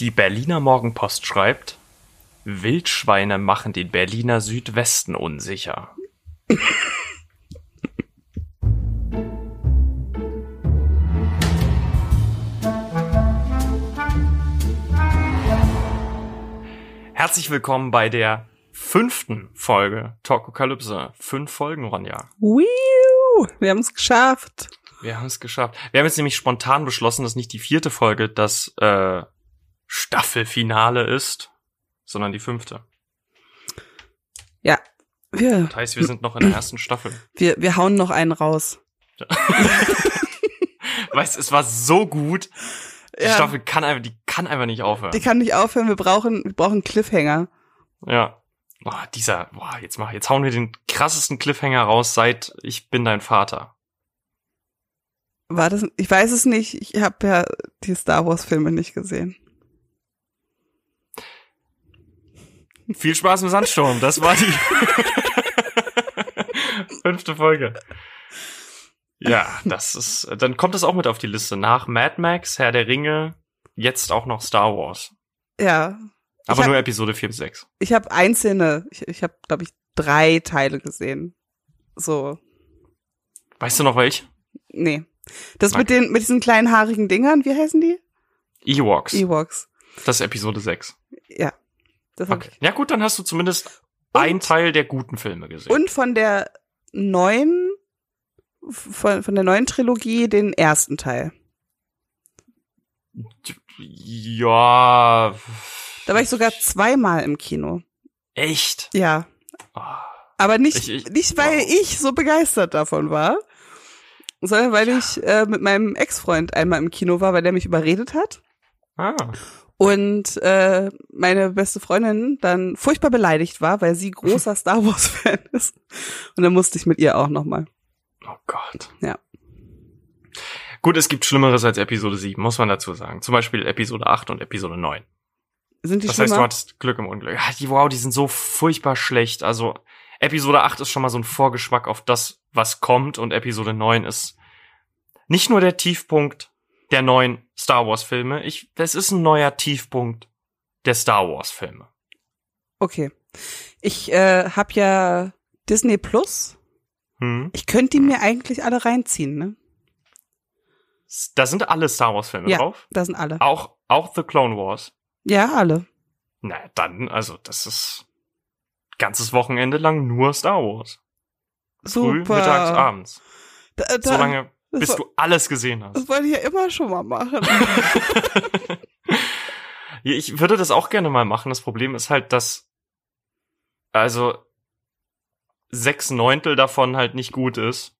Die Berliner Morgenpost schreibt, Wildschweine machen den Berliner Südwesten unsicher. Herzlich willkommen bei der fünften Folge Talkokalypse. Fünf Folgen, Ronja. Wiu, wir haben es geschafft. Wir haben es geschafft. Wir haben jetzt nämlich spontan beschlossen, dass nicht die vierte Folge das äh, Staffelfinale ist, sondern die fünfte. Ja, wir, Das heißt, wir sind noch in der ersten Staffel. wir, wir hauen noch einen raus. Weißt, es war so gut. Die Ja. Staffel kann einfach, die kann einfach nicht aufhören. Die kann nicht aufhören, wir brauchen, wir brauchen Cliffhanger. ja. Boah, dieser, boah, jetzt mach, jetzt hauen wir den krassesten Cliffhanger raus seit Ich bin dein Vater. War das, ich weiß es nicht, ich habe ja die Star Wars Filme nicht gesehen. Viel Spaß im Sandsturm. Das war die fünfte Folge. Ja, das ist, dann kommt das auch mit auf die Liste. Nach Mad Max, Herr der Ringe, jetzt auch noch Star Wars. Ja, Aber hab- nur Episode 4 bis 6. ich habe einzelne, ich, ich habe, glaube ich, drei Teile gesehen. So, Weißt du noch welch? nee. Das Okay. mit den, mit diesen kleinen haarigen Dingern, wie heißen die? Ewoks. Ewoks. Das ist Episode 6. Ja. Okay. Ja gut, dann hast du zumindest ein Teil der guten Filme gesehen. Und von der neuen, von, von der neuen Trilogie den ersten Teil. ja. Da war ich sogar zweimal im Kino. Echt? Ja. Ah. Aber nicht, Ich- ich- nicht weil wow. ich so begeistert davon war, sondern weil ich äh, mit meinem Ex-Freund einmal im Kino war, weil der mich überredet hat. Ah. Und äh, meine beste Freundin dann furchtbar beleidigt war, weil sie großer Star Wars-Fan ist. Und dann musste ich mit ihr auch nochmal. Oh Gott. Ja. Gut, es gibt Schlimmeres als Episode 7, muss man dazu sagen. Zum Beispiel Episode 8 und Episode 9. Sind die Das heißt, du schlimmer? hattest Glück im Unglück. Ja, die, wow, die sind so furchtbar schlecht. Also, Episode 8 ist schon mal so ein Vorgeschmack auf das, was kommt. Und Episode 9 ist nicht nur der Tiefpunkt der neuen Star Wars Filme. Ich, das ist ein neuer Tiefpunkt der Star Wars Filme. Okay. Ich äh, habe ja Disney Plus. Hm? Ich könnte die mir eigentlich alle reinziehen, ne? Da sind alle Star Wars Filme Ja. drauf. Da sind alle. Auch, auch The Clone Wars. Ja, alle. Na, dann, also, das ist ganzes Wochenende lang nur Star Wars. Früh, Super. mittags, abends. Da, da, So lange, das bis war- du alles gesehen hast. Das wollte ich ja immer schon mal machen. Ich würde das auch gerne mal machen. Das Problem ist halt, dass also sechs Neuntel davon halt nicht gut ist.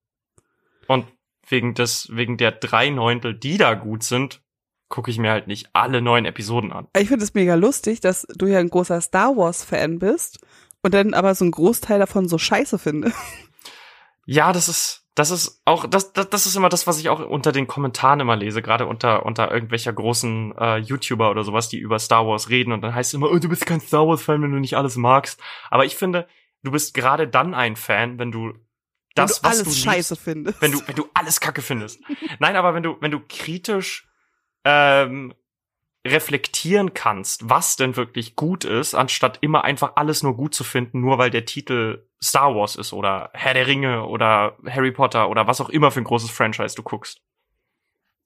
Und wegen des, wegen der drei Neuntel, die da gut sind, gucke ich mir halt nicht alle neun Episoden an. ich finde es mega lustig, dass du ja ein großer Star Wars Fan bist und dann aber so einen Großteil davon so scheiße findest. Ja, das ist, das ist auch, das, das, das ist immer das, was ich auch unter den Kommentaren immer lese, gerade unter, unter irgendwelcher großen äh, YouTuber oder sowas, die über Star Wars reden und dann heißt es immer, oh, du bist kein Star Wars-Fan, wenn du nicht alles magst. Aber ich finde, du bist gerade dann ein Fan, wenn du das, wenn du was alles du liebst, scheiße findest. wenn du, wenn du alles Kacke findest. Nein, aber wenn du, wenn du kritisch ähm, reflektieren kannst, was denn wirklich gut ist, anstatt immer einfach alles nur gut zu finden, nur weil der Titel Star Wars ist oder Herr der Ringe oder Harry Potter oder was auch immer für ein großes Franchise du guckst.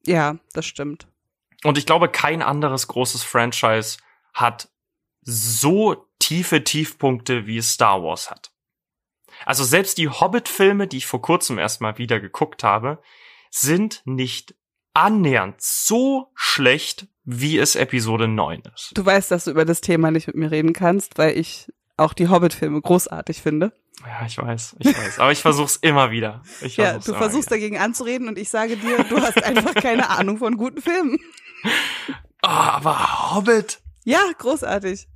ja, das stimmt. Und ich glaube, kein anderes großes Franchise hat so tiefe Tiefpunkte, wie es Star Wars hat. Also selbst die Hobbit-Filme, die ich vor kurzem erstmal wieder geguckt habe, sind nicht annähernd so schlecht, wie es Episode 9 ist. Du weißt, dass du über das Thema nicht mit mir reden kannst, weil ich auch die Hobbit-Filme großartig finde. Ja, ich weiß, ich weiß. Aber ich versuch's immer wieder. Ich Ja, versuch's du versuchst wieder. dagegen anzureden und ich sage dir, du hast einfach keine Ahnung von guten Filmen. Ah, aber Hobbit. Ja, großartig.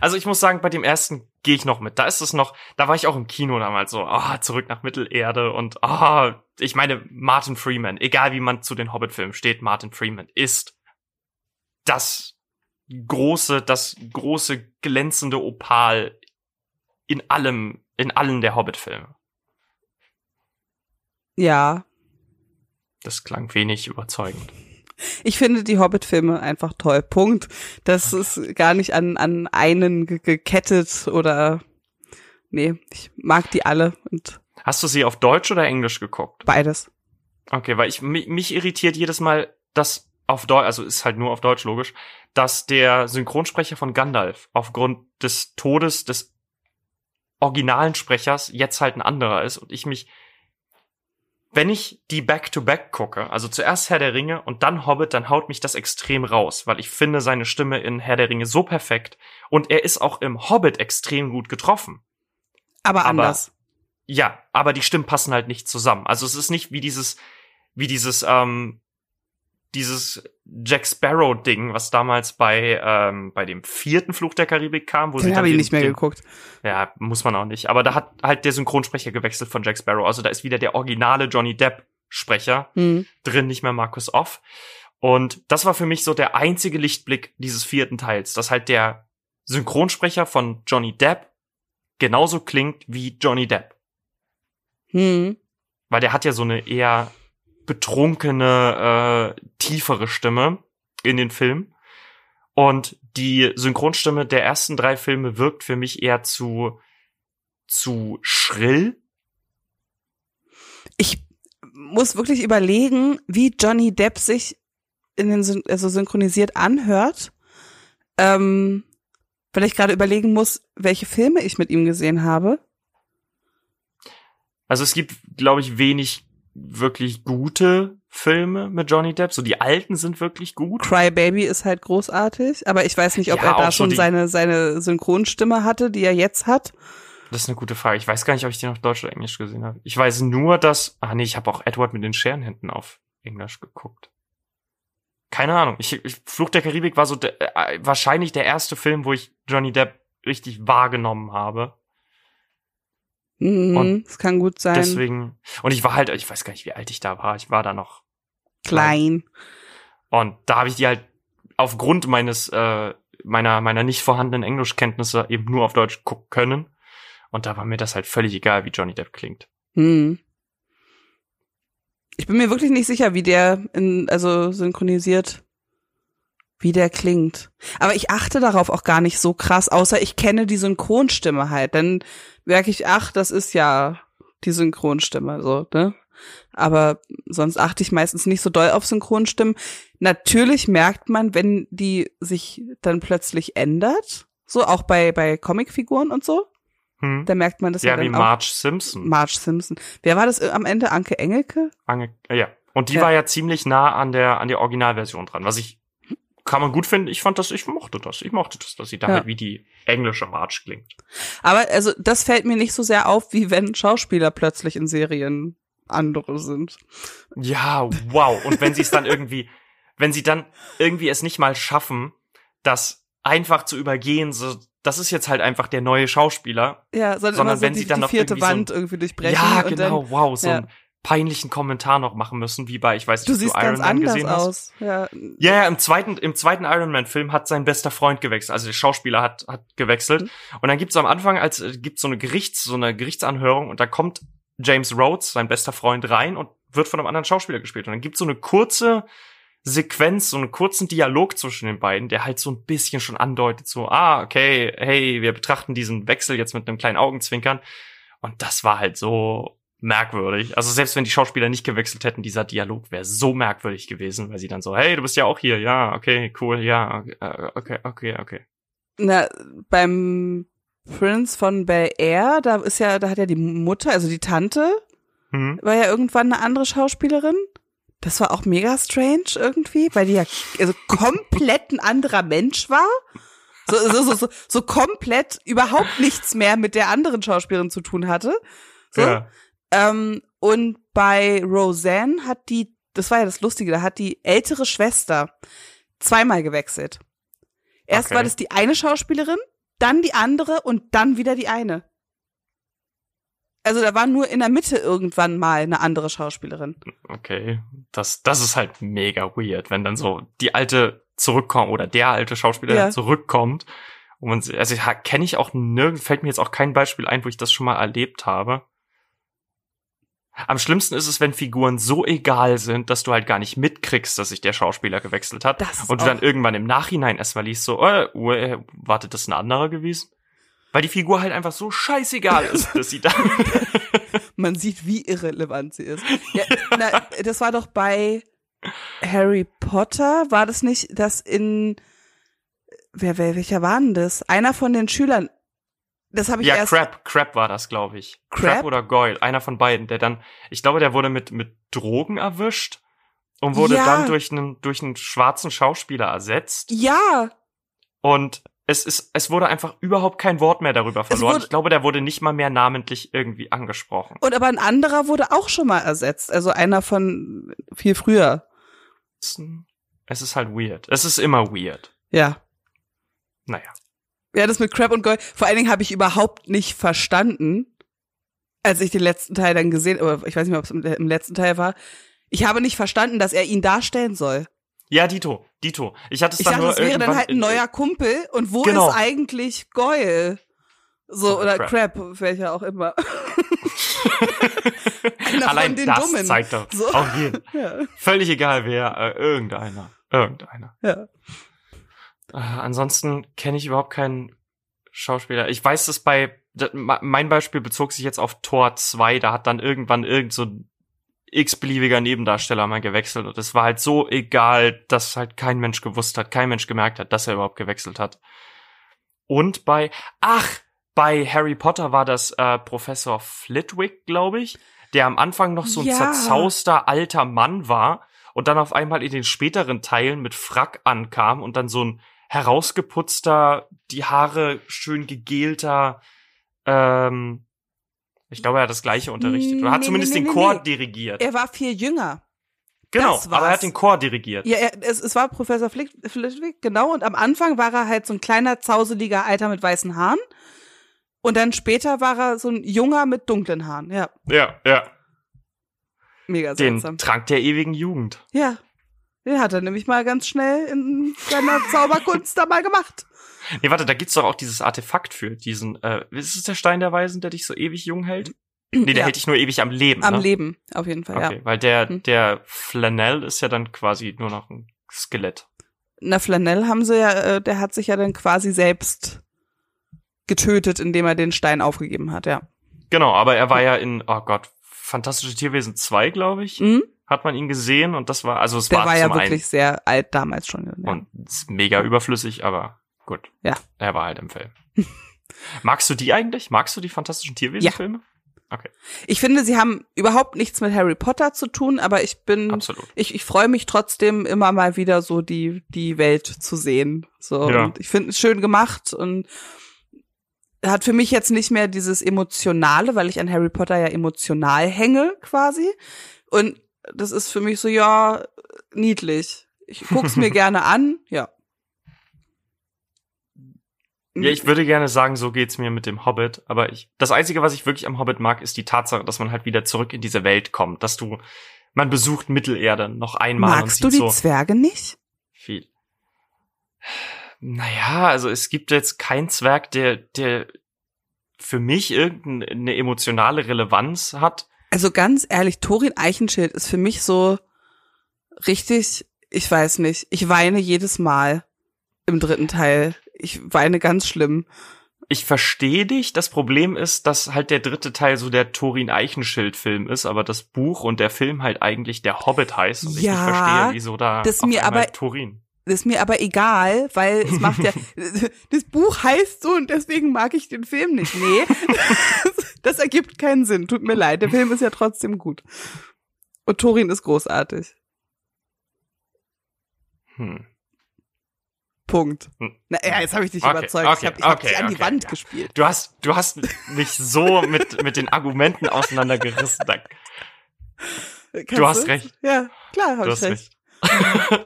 Also ich muss sagen, bei dem ersten gehe ich noch mit. Da ist es noch, da war ich auch im Kino damals so, ah, zurück nach Mittelerde und ah, ich meine, Martin Freeman, egal wie man zu den Hobbit-Filmen steht, Martin Freeman ist das große, das große glänzende Opal in allem, in allen der Hobbit-Filme. Ja, Das klang wenig überzeugend. Ich finde die Hobbit-Filme einfach toll. Punkt. Das ist gar nicht an, an einen gekettet oder nee, ich mag die alle und. Hast du sie auf Deutsch oder Englisch geguckt? Beides. Okay, weil ich mich, mich irritiert jedes Mal, dass auf Deutsch, also ist halt nur auf Deutsch logisch, dass der Synchronsprecher von Gandalf aufgrund des Todes des originalen Sprechers jetzt halt ein anderer ist und ich mich wenn ich die Back-to-Back -back gucke, also zuerst Herr der Ringe und dann Hobbit, dann haut mich das extrem raus, weil ich finde seine Stimme in Herr der Ringe so perfekt und er ist auch im Hobbit extrem gut getroffen. Aber anders. Aber, ja, aber die Stimmen passen halt nicht zusammen. Also es ist nicht wie dieses, wie dieses, ähm, dieses Jack Sparrow Ding, was damals bei ähm, bei dem vierten Fluch der Karibik kam, wo den sie habe ich nicht mehr den, geguckt. Ja, muss man auch nicht. Aber da hat halt der Synchronsprecher gewechselt von Jack Sparrow. Also da ist wieder der originale Johnny Depp Sprecher mhm. drin, nicht mehr Markus Off. Und das war für mich so der einzige Lichtblick dieses vierten Teils, dass halt der Synchronsprecher von Johnny Depp genauso klingt wie Johnny Depp. Mhm. Weil der hat ja so eine eher betrunkene, äh, tiefere Stimme in den Film. Und die Synchronstimme der ersten drei Filme wirkt für mich eher zu, zu schrill. Ich muss wirklich überlegen, wie Johnny Depp sich in den, also synchronisiert anhört. Ähm, weil ich gerade überlegen muss, welche Filme ich mit ihm gesehen habe. Also es gibt, glaube ich, wenig wirklich gute Filme mit Johnny Depp. So die alten sind wirklich gut. Cry Baby ist halt großartig, aber ich weiß nicht, ob Ja, er da schon die- seine seine Synchronstimme hatte, die er jetzt hat. Das ist eine gute Frage. Ich weiß gar nicht, ob ich den auf Deutsch oder Englisch gesehen habe. Ich weiß nur, dass. Ah nee, ich habe auch Edward mit den Scherenhänden auf Englisch geguckt. Keine Ahnung. Ich, ich, Fluch der Karibik war so der, äh, wahrscheinlich der erste Film, wo ich Johnny Depp richtig wahrgenommen habe. Mhm, Und das kann gut sein. Deswegen. Und ich war halt, ich weiß gar nicht, wie alt ich da war. Ich war da noch Klein. Und da habe ich die halt aufgrund meines äh, meiner meiner nicht vorhandenen Englischkenntnisse eben nur auf Deutsch gucken können. Und da war mir das halt völlig egal, wie Johnny Depp klingt. Hm. Ich bin mir wirklich nicht sicher, wie der in, also synchronisiert, wie der klingt. Aber ich achte darauf auch gar nicht so krass, außer ich kenne die Synchronstimme halt. Dann merke ich, ach, das ist ja die Synchronstimme, so, ne? Aber sonst achte ich meistens nicht so doll auf Synchronstimmen. Natürlich merkt man, wenn die sich dann plötzlich ändert, so auch bei, bei Comicfiguren und so, Hm? da merkt man das ja, Ja, wie dann auch. Marge Simpson. Marge Simpson. Wer war das äh, am Ende? Anke Engelke? Ange äh, ja. Und die Ja. war ja ziemlich nah an der an der Originalversion dran, was ich kann man gut finden. Ich fand das, ich mochte das. Ich mochte das, dass sie da Ja. halt wie die englische Marge klingt. Aber also das fällt mir nicht so sehr auf, wie wenn Schauspieler plötzlich in Serien andere sind. Ja, wow. Und wenn sie es dann irgendwie, wenn sie dann irgendwie es nicht mal schaffen, das einfach zu übergehen, so, das ist jetzt halt einfach der neue Schauspieler. Ja, sondern, Sondern so wenn die, sie dann die noch vierte irgendwie so ein- Wand irgendwie durchbrechen. ja, und genau, Dann, wow, so ja. einen peinlichen Kommentar noch machen müssen, wie bei, ich weiß nicht, du ob siehst du Iron ganz Man gesehen hast. aus. Ja. Ja, ja, im zweiten, im zweiten Iron Man Film hat sein bester Freund gewechselt, also der Schauspieler hat, hat gewechselt. Mhm. Und dann gibt's am Anfang, als, äh, gibt's so eine Gerichts, so eine Gerichtsanhörung und da kommt James Rhodes, sein bester Freund, rein und wird von einem anderen Schauspieler gespielt. Und dann gibt's so eine kurze Sequenz, so einen kurzen Dialog zwischen den beiden, der halt so ein bisschen schon andeutet, so, ah, okay, hey, wir betrachten diesen Wechsel jetzt mit einem kleinen Augenzwinkern. Und das war halt so merkwürdig. Also selbst wenn die Schauspieler nicht gewechselt hätten, dieser Dialog wäre so merkwürdig gewesen, weil sie dann so, hey, du bist ja auch hier, ja, okay, cool, ja, okay, okay, okay, okay. Na, beim Prince von Bel Air, da ist ja, da hat ja die Mutter, also die Tante, Hm? war ja irgendwann eine andere Schauspielerin. Das war auch mega strange irgendwie, weil die ja also komplett ein anderer Mensch war. So, so, so, so, so komplett überhaupt nichts mehr mit der anderen Schauspielerin zu tun hatte. So. Ja. Ähm, und bei Roseanne hat die, das war ja das Lustige, da hat die ältere Schwester zweimal gewechselt. Erst Okay. war das die eine Schauspielerin, dann die andere und dann wieder die eine. Also da war nur in der Mitte irgendwann mal eine andere Schauspielerin. Okay, das, das ist halt mega weird, wenn dann so die alte zurückkommt oder der alte Schauspieler Ja. zurückkommt. Und man, also kenne ich auch nirgends, fällt mir jetzt auch kein Beispiel ein, wo ich das schon mal erlebt habe. Am schlimmsten ist es, wenn Figuren so egal sind, dass du halt gar nicht mitkriegst, dass sich der Schauspieler gewechselt hat. Das und du dann irgendwann im Nachhinein erstmal liest, so, äh, äh, warte, das ein anderer gewesen? Weil die Figur halt einfach so scheißegal ist, dass sie da. Man sieht, wie irrelevant sie ist. Ja, na, das war doch bei Harry Potter, war das nicht, dass in wer, wer welcher war denn das? Einer von den Schülern. Das habe ich ja, erst Crab, Crab war das, glaube ich. Crab? oder Goyle, einer von beiden, der dann, ich glaube, der wurde mit, mit Drogen erwischt und wurde Ja. dann durch einen, durch einen schwarzen Schauspieler ersetzt. Ja, Und es ist, es wurde einfach überhaupt kein Wort mehr darüber verloren. wurde- ich glaube, der wurde nicht mal mehr namentlich irgendwie angesprochen. und aber ein anderer wurde auch schon mal ersetzt, also einer von viel früher. Es ist ein- Es ist halt weird. Es ist immer weird. Ja. Naja. Ja, das mit Crab und Goyle. Vor allen Dingen habe ich überhaupt nicht verstanden, als ich den letzten Teil dann gesehen, oder ich weiß nicht mehr, ob es im, im letzten Teil war. Ich habe nicht verstanden, dass er ihn darstellen soll. Ja, Dito, Dito. Ich hatte es Ich dann dachte, nur es wäre dann halt ein in- neuer Kumpel. Und wo Genau. ist eigentlich Goyle? So, oder. Crab, welcher auch immer. Allein von den das Dummen. zeigt doch. So. Auf jeden. Ja, Völlig egal wer, äh, irgendeiner. Irgendeiner. ja. Äh, ansonsten kenne ich überhaupt keinen Schauspieler. Ich weiß, dass bei da- ma- mein Beispiel bezog sich jetzt auf Tor 2, da hat dann irgendwann irgend so x-beliebiger Nebendarsteller mal gewechselt und es war halt so egal, dass halt kein Mensch gewusst hat, kein Mensch gemerkt hat, dass er überhaupt gewechselt hat. Und bei ach, bei Harry Potter war das äh, Professor Flitwick, glaube ich, der am Anfang noch so ein Ja. zerzauster alter Mann war und dann auf einmal in den späteren Teilen mit Frack ankam und dann so ein herausgeputzter, die Haare schön gegelter, ähm, ich glaube, er hat das gleiche unterrichtet. Oder hat Nee, zumindest nee, nee, den Chor nee. dirigiert. Er war viel jünger. genau, aber er hat den Chor dirigiert. Ja, er, es, es war Professor Flick, Flitwick, genau. Und am Anfang war er halt so ein kleiner, zauseliger Alter mit weißen Haaren. Und dann später war er so ein Junger mit dunklen Haaren. Ja, Ja, ja. mega Den seltsam. Trank der ewigen Jugend. Ja, den hat er nämlich mal ganz schnell in seiner Zauberkunst da mal gemacht. Nee, warte, da gibt's doch auch dieses Artefakt für diesen, äh, ist es der Stein der Weisen, der dich so ewig jung hält? Nee, der Ja. hält dich nur ewig am Leben. Am ne? Leben, auf jeden Fall, Okay, ja. weil der, Hm. der Flanell ist ja dann quasi nur noch ein Skelett. Na, Flanell haben sie ja, äh, der hat sich ja dann quasi selbst getötet, indem er den Stein aufgegeben hat, ja. Genau, aber er war ja in, oh Gott, Fantastische Tierwesen 2, glaube ich, Mhm. hat man ihn gesehen und das war, also es Der war, war ja wirklich sehr alt damals schon. einen Ja. und mega überflüssig, aber gut. Ja. Er war halt im Film. Magst du die eigentlich? Magst du die Fantastischen Tierwesen-Filme? Ich finde, sie haben überhaupt nichts mit Harry Potter zu tun, aber ich bin, Absolut. ich, ich freue mich trotzdem immer mal wieder so die, die Welt zu sehen. So, Ja. und ich finde es schön gemacht und hat für mich jetzt nicht mehr dieses Emotionale, weil ich an Harry Potter ja emotional hänge quasi. Und das ist für mich so, ja, niedlich. Ich guck's mir gerne an, ja. Ja, ich würde gerne sagen, so geht's mir mit dem Hobbit, aber ich, das einzige, was ich wirklich am Hobbit mag, ist die Tatsache, dass man halt wieder zurück in diese Welt kommt, dass du, man besucht Mittelerde noch einmal Magst du die so Zwerge nicht? viel. Naja, also es gibt jetzt keinen Zwerg, der, der für mich irgendeine emotionale Relevanz hat. Also ganz ehrlich, Thorin Eichenschild ist für mich so richtig, ich weiß nicht, ich weine jedes Mal im dritten Teil. Ich weine ganz schlimm. Ich verstehe dich. Das Problem ist, dass halt der dritte Teil so der Thorin Eichenschild-Film ist, aber das Buch und der Film halt eigentlich der Hobbit heißt und ich Ja, nicht verstehe, wieso da das mir aber- Thorin. Das ist mir aber egal, weil es macht ja, das Buch heißt so und deswegen mag ich den Film nicht. Nee, das ergibt keinen Sinn. Tut mir leid, der Film ist ja trotzdem gut. Und Thorin ist großartig. Hm. Punkt. Hm. Na ja, jetzt habe ich dich Okay, überzeugt. okay, ich habe ich hab okay, dich an die Wand ja. gespielt. Du hast, du hast mich so mit, mit den Argumenten auseinandergerissen. Du hast recht. Ja, klar, habe ich recht. recht.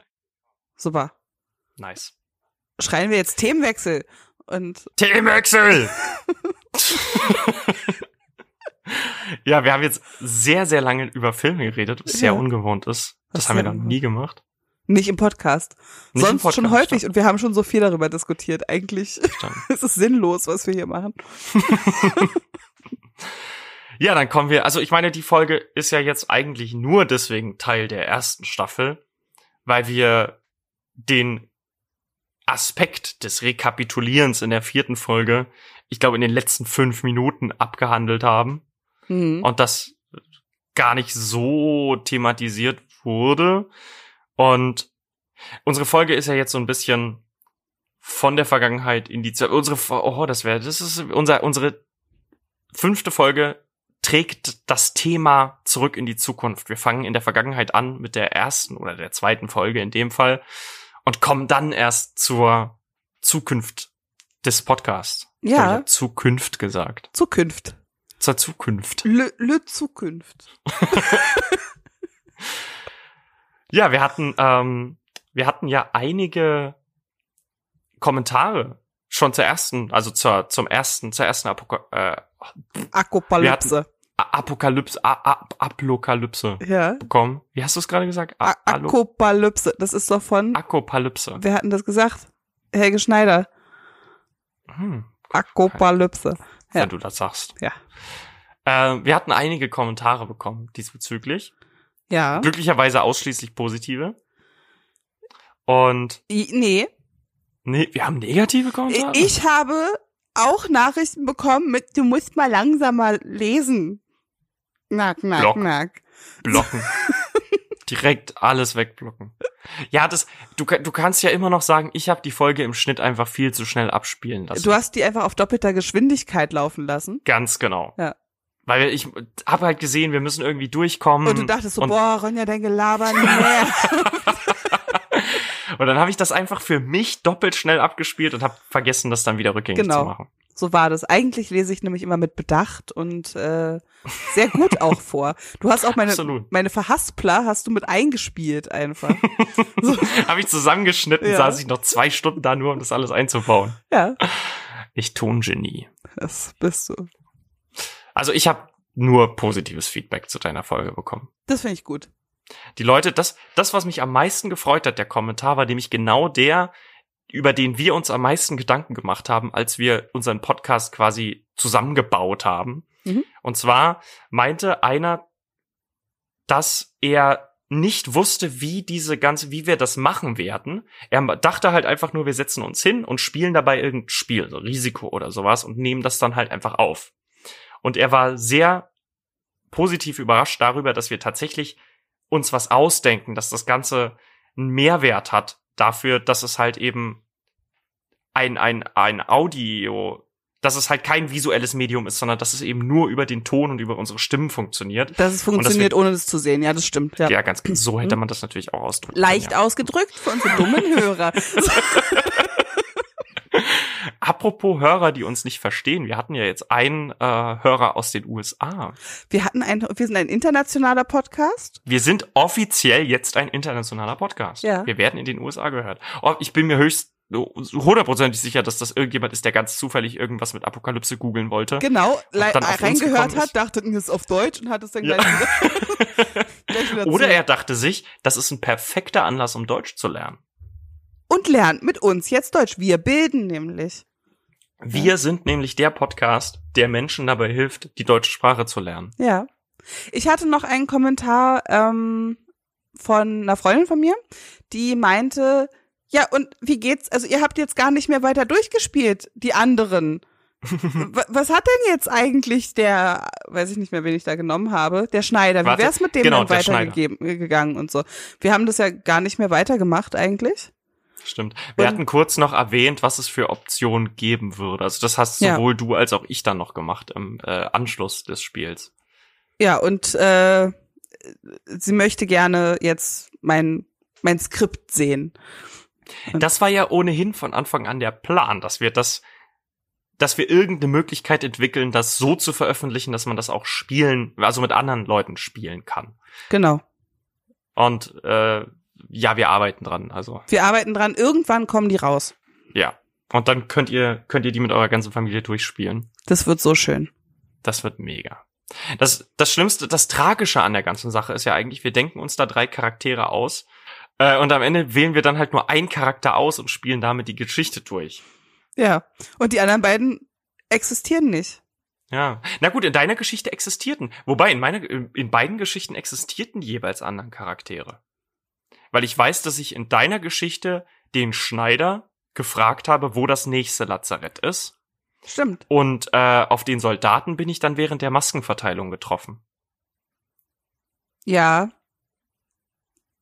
Super. Nice. Schreien wir jetzt Themenwechsel. Und Themenwechsel! ja, wir haben jetzt sehr, sehr lange über Filme geredet, was sehr Ja. ungewohnt ist. Das Was haben wir noch nie gemacht. nicht im Podcast. Nicht im Sonst schon Podcast, häufig stimmt. und wir haben schon so viel darüber diskutiert. Eigentlich ist es sinnlos, was wir hier machen. Ja, dann kommen wir, also ich meine, die Folge ist ja jetzt eigentlich nur deswegen Teil der ersten Staffel, weil wir den Aspekt des Rekapitulierens in der vierten Folge, ich glaube, in den letzten fünf Minuten abgehandelt haben Mhm. und das gar nicht so thematisiert wurde. Und unsere Folge ist ja jetzt so ein bisschen von der Vergangenheit in die Zeit. Unsere, oh, das wäre, das ist unser, unsere fünfte Folge trägt das Thema zurück in die Zukunft. Wir fangen in der Vergangenheit an mit der ersten oder der zweiten Folge in dem Fall und kommen dann erst zur Zukunft des Podcasts. Ja, hab Zukunft gesagt. Zukunft. Zur Zukunft. Le, le Zukunft. Ja, wir hatten, ähm, wir hatten ja einige Kommentare schon zur ersten, also zur, zum ersten, zur ersten Apoka äh, Akopalypse. Apokalypse, A A Apokalypse Ja. bekommen. Wie hast du es gerade gesagt? A Akopalypse. Das ist doch von, Akopalypse. wer hat denn das gesagt? Helge Schneider. Hm, Akopalypse. Ja. wenn du das sagst. Ja. Äh, wir hatten einige Kommentare bekommen diesbezüglich. Ja. Glücklicherweise ausschließlich positive. Und I, nee. nee, wir haben negative Kommentare. Ich habe auch Nachrichten bekommen mit, du musst mal langsamer lesen. Knack, knack, Block. knack. blocken. Direkt alles wegblocken. Ja, das du du kannst ja immer noch sagen, ich habe die Folge im Schnitt einfach viel zu schnell abspielen lassen. Du hast die einfach auf doppelter Geschwindigkeit laufen lassen. Ganz genau. Ja. Weil ich habe halt gesehen, wir müssen irgendwie durchkommen. Und du dachtest so, boah, Ronja, dein Gelaber nie mehr. und dann habe ich das einfach für mich doppelt schnell abgespielt und habe vergessen, das dann wieder rückgängig Genau. zu machen. So war das. Eigentlich lese ich nämlich immer mit Bedacht und äh, sehr gut auch vor. Du hast auch meine, Absolut. meine Verhaspler hast du mit eingespielt einfach. habe ich zusammengeschnitten, Ja. saß ich noch zwei Stunden da nur, um das alles einzubauen. Ja, Ich Tongenie. das bist du. Also ich habe nur positives Feedback zu deiner Folge bekommen. Das finde ich gut. Die Leute, das, das, was mich am meisten gefreut hat, der Kommentar, war nämlich genau der, über den wir uns am meisten Gedanken gemacht haben, als wir unseren Podcast quasi zusammengebaut haben. Mhm. Und zwar meinte einer, dass er nicht wusste, wie diese ganze, wie wir das machen werden. Er dachte halt einfach nur, wir setzen uns hin und spielen dabei irgendein Spiel, so Risiko oder sowas und nehmen das dann halt einfach auf. Und er war sehr positiv überrascht darüber, dass wir tatsächlich uns was ausdenken, dass das Ganze einen Mehrwert hat dafür, dass es halt eben ein, ein, ein Audio, dass es halt kein visuelles Medium ist, sondern dass es eben nur über den Ton und über unsere Stimmen funktioniert. Dass es funktioniert, ohne es zu sehen. Ja, das stimmt. Ja. Ja, ganz so hätte man das natürlich auch ausdrücken Leicht können. Ja. ausgedrückt für unsere dummen Hörer. Apropos Hörer, die uns nicht verstehen, wir hatten ja jetzt einen äh, Hörer aus den USA. Wir hatten ein, wir sind ein internationaler Podcast. Wir sind offiziell jetzt ein internationaler Podcast. Ja. Wir werden in den USA gehört. Oh, ich bin mir höchst hundertprozentig sicher, dass das irgendjemand ist, der ganz zufällig irgendwas mit Apokalypse googeln wollte. Genau, dann reingehört hat, dachte, das ist auf Deutsch und hat es dann Ja. gleich gleich wieder Oder zu. er dachte sich, das ist ein perfekter Anlass, um Deutsch zu lernen. Und lernt mit uns jetzt Deutsch. Wir bilden nämlich. Wir sind nämlich der Podcast, der Menschen dabei hilft, die deutsche Sprache zu lernen. Ja. Ich hatte noch einen Kommentar ähm, von einer Freundin von mir, die meinte, ja, und wie geht's? Also ihr habt jetzt gar nicht mehr weiter durchgespielt, die anderen. Was hat denn jetzt eigentlich der, weiß ich nicht mehr, wen ich da genommen habe, der Schneider? Wie Warte, wär's mit dem genau, dann der Schneider. weitergegeben äh, gegangen und so? Wir haben das ja gar nicht mehr weitergemacht eigentlich. Stimmt. Wir Und- hatten kurz noch erwähnt, was es für Optionen geben würde. Also das hast Ja. sowohl du als auch ich dann noch gemacht im äh, Anschluss des Spiels. Ja, und äh, sie möchte gerne jetzt mein mein Skript sehen. Und- Das war ja ohnehin von Anfang an der Plan, dass wir das, dass wir irgendeine Möglichkeit entwickeln, das so zu veröffentlichen, dass man das auch spielen, also mit anderen Leuten spielen kann. Genau. Und äh, ja, wir arbeiten dran. Also Wir arbeiten dran. Irgendwann kommen die raus. ja. Und dann könnt ihr könnt ihr die mit eurer ganzen Familie durchspielen. Das wird so schön. Das wird mega. Das, das Schlimmste, das Tragische an der ganzen Sache ist ja eigentlich, wir denken uns da drei Charaktere aus äh, und am Ende wählen wir dann halt nur einen Charakter aus und spielen damit die Geschichte durch. Ja. Und die anderen beiden existieren nicht. Ja. Na gut, in deiner Geschichte existierten. Wobei, in meiner, in beiden Geschichten existierten jeweils anderen Charaktere. Weil ich weiß, dass ich in deiner Geschichte den Schneider gefragt habe, wo das nächste Lazarett ist. Stimmt. Und äh, auf den Soldaten bin ich dann während der Maskenverteilung getroffen. Ja.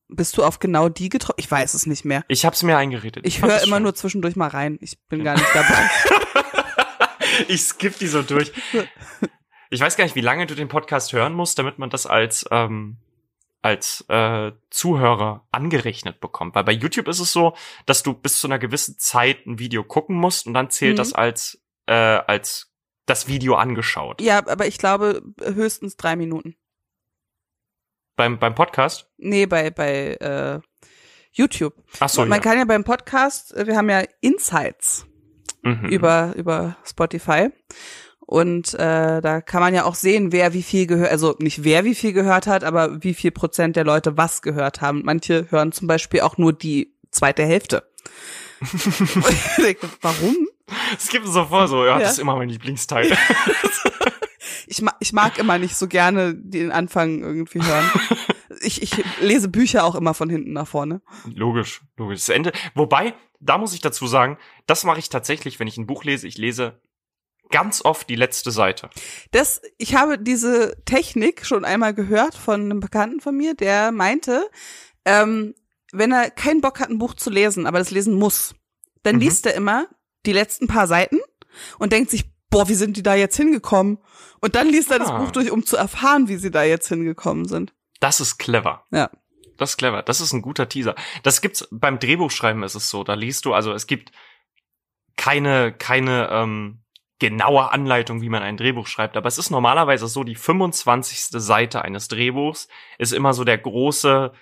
Bist du auf genau die getroffen? Ich weiß es nicht mehr. Ich hab's mir eingeredet. Ich fand höre immer schön. nur zwischendurch mal rein. Ich bin gar nicht dabei. ich skipp die so durch. Ich weiß gar nicht, wie lange du den Podcast hören musst, damit man das als ähm, als äh, Zuhörer angerechnet bekommt. Weil bei YouTube ist es so, dass du bis zu einer gewissen Zeit ein Video gucken musst und dann zählt Mhm. das als äh, als das Video angeschaut. ja, aber ich glaube höchstens drei Minuten. Beim beim Podcast. Nee, bei, bei äh, YouTube. Ach so, Man ja. kann ja beim Podcast, äh, wir haben ja Insights Mhm. über, über Spotify. Und äh, da kann man ja auch sehen, wer wie viel gehört, also nicht wer wie viel gehört hat, aber wie viel Prozent der Leute was gehört haben. Manche hören zum Beispiel auch nur die zweite Hälfte. Denke, Warum? Es gibt so vor, so, ja, Ja. das ist immer mein Lieblingsteil. Ich, ma ich mag immer nicht so gerne den Anfang irgendwie hören. Ich, ich lese Bücher auch immer von hinten nach vorne. logisch, logisch. Das Ende. Wobei, da muss ich dazu sagen, das mache ich tatsächlich, wenn ich ein Buch lese. Ich lese ganz oft die letzte Seite. Das, ich habe diese Technik schon einmal gehört von einem Bekannten von mir, der meinte, ähm, wenn er keinen Bock hat, ein Buch zu lesen, aber das lesen muss, dann Mhm. liest er immer die letzten paar Seiten und denkt sich, boah, wie sind die da jetzt hingekommen? Und dann liest er das Ah. Buch durch, um zu erfahren, wie sie da jetzt hingekommen sind. Das ist clever. Ja. Das ist clever. Das ist ein guter Teaser. Das gibt's beim Drehbuchschreiben ist es so. Da liest du, also es gibt keine, keine ähm, genaue Anleitung, wie man ein Drehbuch schreibt. Aber es ist normalerweise so, die 25. Seite eines Drehbuchs ist immer so der große,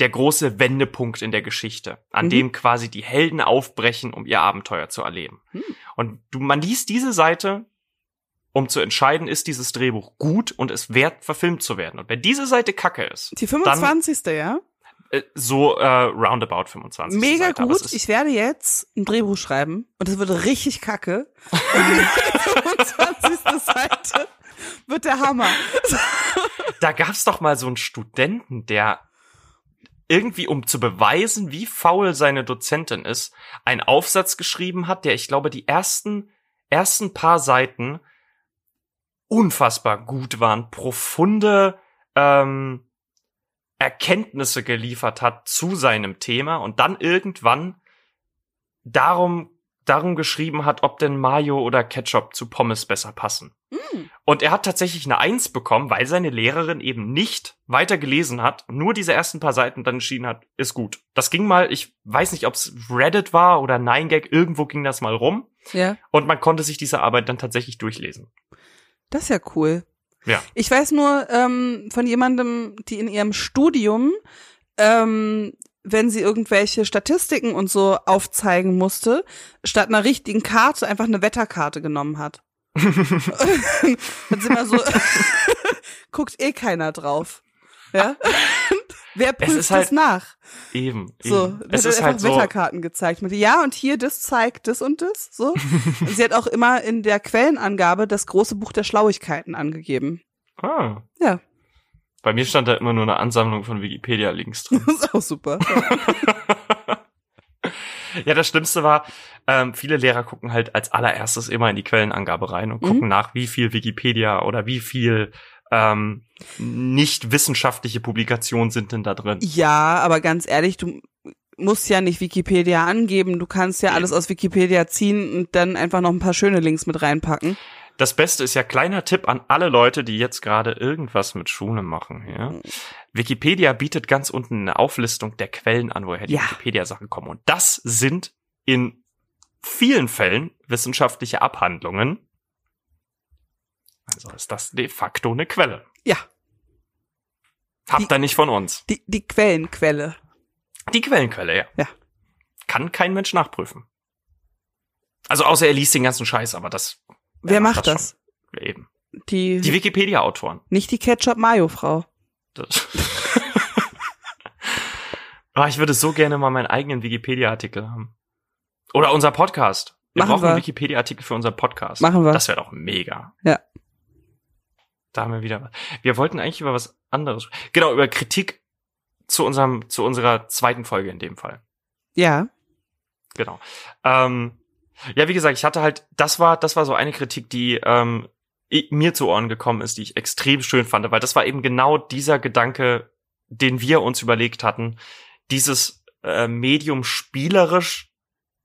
der große Wendepunkt in der Geschichte, an Mhm. dem quasi die Helden aufbrechen, um ihr Abenteuer zu erleben. Hm. Und du, man liest diese Seite, um zu entscheiden, ist dieses Drehbuch gut und es wert, verfilmt zu werden. Und wenn diese Seite kacke ist, Die 25. ja? Äh, so äh, roundabout 25. Mega Seite, gut. Ich werde jetzt ein Drehbuch schreiben und es wird richtig kacke. Und die 25. Seite wird der Hammer. da gab's doch mal so einen Studenten, der irgendwie, um zu beweisen, wie faul seine Dozentin ist, einen Aufsatz geschrieben hat, der, ich glaube, die ersten, ersten paar Seiten unfassbar gut waren, profunde ähm, Erkenntnisse geliefert hat zu seinem Thema und dann irgendwann darum, darum geschrieben hat, ob denn Mayo oder Ketchup zu Pommes besser passen. Mm. Und er hat tatsächlich eine Eins bekommen, weil seine Lehrerin eben nicht weiter gelesen hat, nur diese ersten paar Seiten dann entschieden hat, ist gut. Das ging mal, ich weiß nicht, ob es Reddit war oder 9gag, irgendwo ging das mal rum Ja, und man konnte sich diese Arbeit dann tatsächlich durchlesen. das ist ja cool. Ja. Ich weiß nur ähm, von jemandem, die in ihrem Studium, ähm, wenn sie irgendwelche Statistiken und so aufzeigen musste, statt einer richtigen Karte einfach eine Wetterkarte genommen hat. Dann sind wir so, guckt eh keiner drauf. Ja? Wer prüft ist halt- das nach? Eben. So, eben. es Es wird ist einfach halt so, Wetterkarten gezeigt. Mit, ja, und hier, das zeigt das und das. So. und sie hat auch immer in der Quellenangabe das große Buch der Schlauigkeiten angegeben. ah, Ja, bei mir stand da immer nur eine Ansammlung von Wikipedia-Links drin. das ist auch super. Ja, das Schlimmste war, ähm, viele Lehrer gucken halt als allererstes immer in die Quellenangabe rein und Mhm. gucken nach, wie viel Wikipedia oder wie viel ähm, nicht wissenschaftliche Publikationen sind denn da drin. Ja, aber ganz ehrlich, du musst ja nicht Wikipedia angeben. Du kannst ja alles aus Wikipedia ziehen und dann einfach noch ein paar schöne Links mit reinpacken. Das Beste ist ja kleiner Tipp an alle Leute, die jetzt gerade irgendwas mit Schule machen. Ja? Mhm. Wikipedia bietet ganz unten eine Auflistung der Quellen an, woher die Ja. Wikipedia-Sachen kommen. Und das sind in vielen Fällen wissenschaftliche Abhandlungen. Also ist das de facto eine Quelle. Ja, Habt ihr nicht von uns. die, die Quellenquelle. Die Quellenquelle, ja. Ja. Kann kein Mensch nachprüfen. Also außer er liest den ganzen Scheiß, aber das Wer er macht das? schon. eben. Die, Die Wikipedia-Autoren. nicht die Ketchup-Mayo-Frau. Das- Ah, ich würde so gerne mal meinen eigenen Wikipedia-Artikel haben. Oder unser Podcast. Wir Machen brauchen wir. einen Wikipedia-Artikel für unseren Podcast. Machen wir. Das wäre doch mega. Ja. Da haben wir wieder was. Wir wollten eigentlich über was anderes. Genau, über Kritik zu unserem, zu unserer zweiten Folge in dem Fall. Ja. Genau. Ähm, ja, wie gesagt, ich hatte halt, das war, das war so eine Kritik, die ähm, mir zu Ohren gekommen ist, die ich extrem schön fand, weil das war eben genau dieser Gedanke, den wir uns überlegt hatten, dieses äh, Medium spielerisch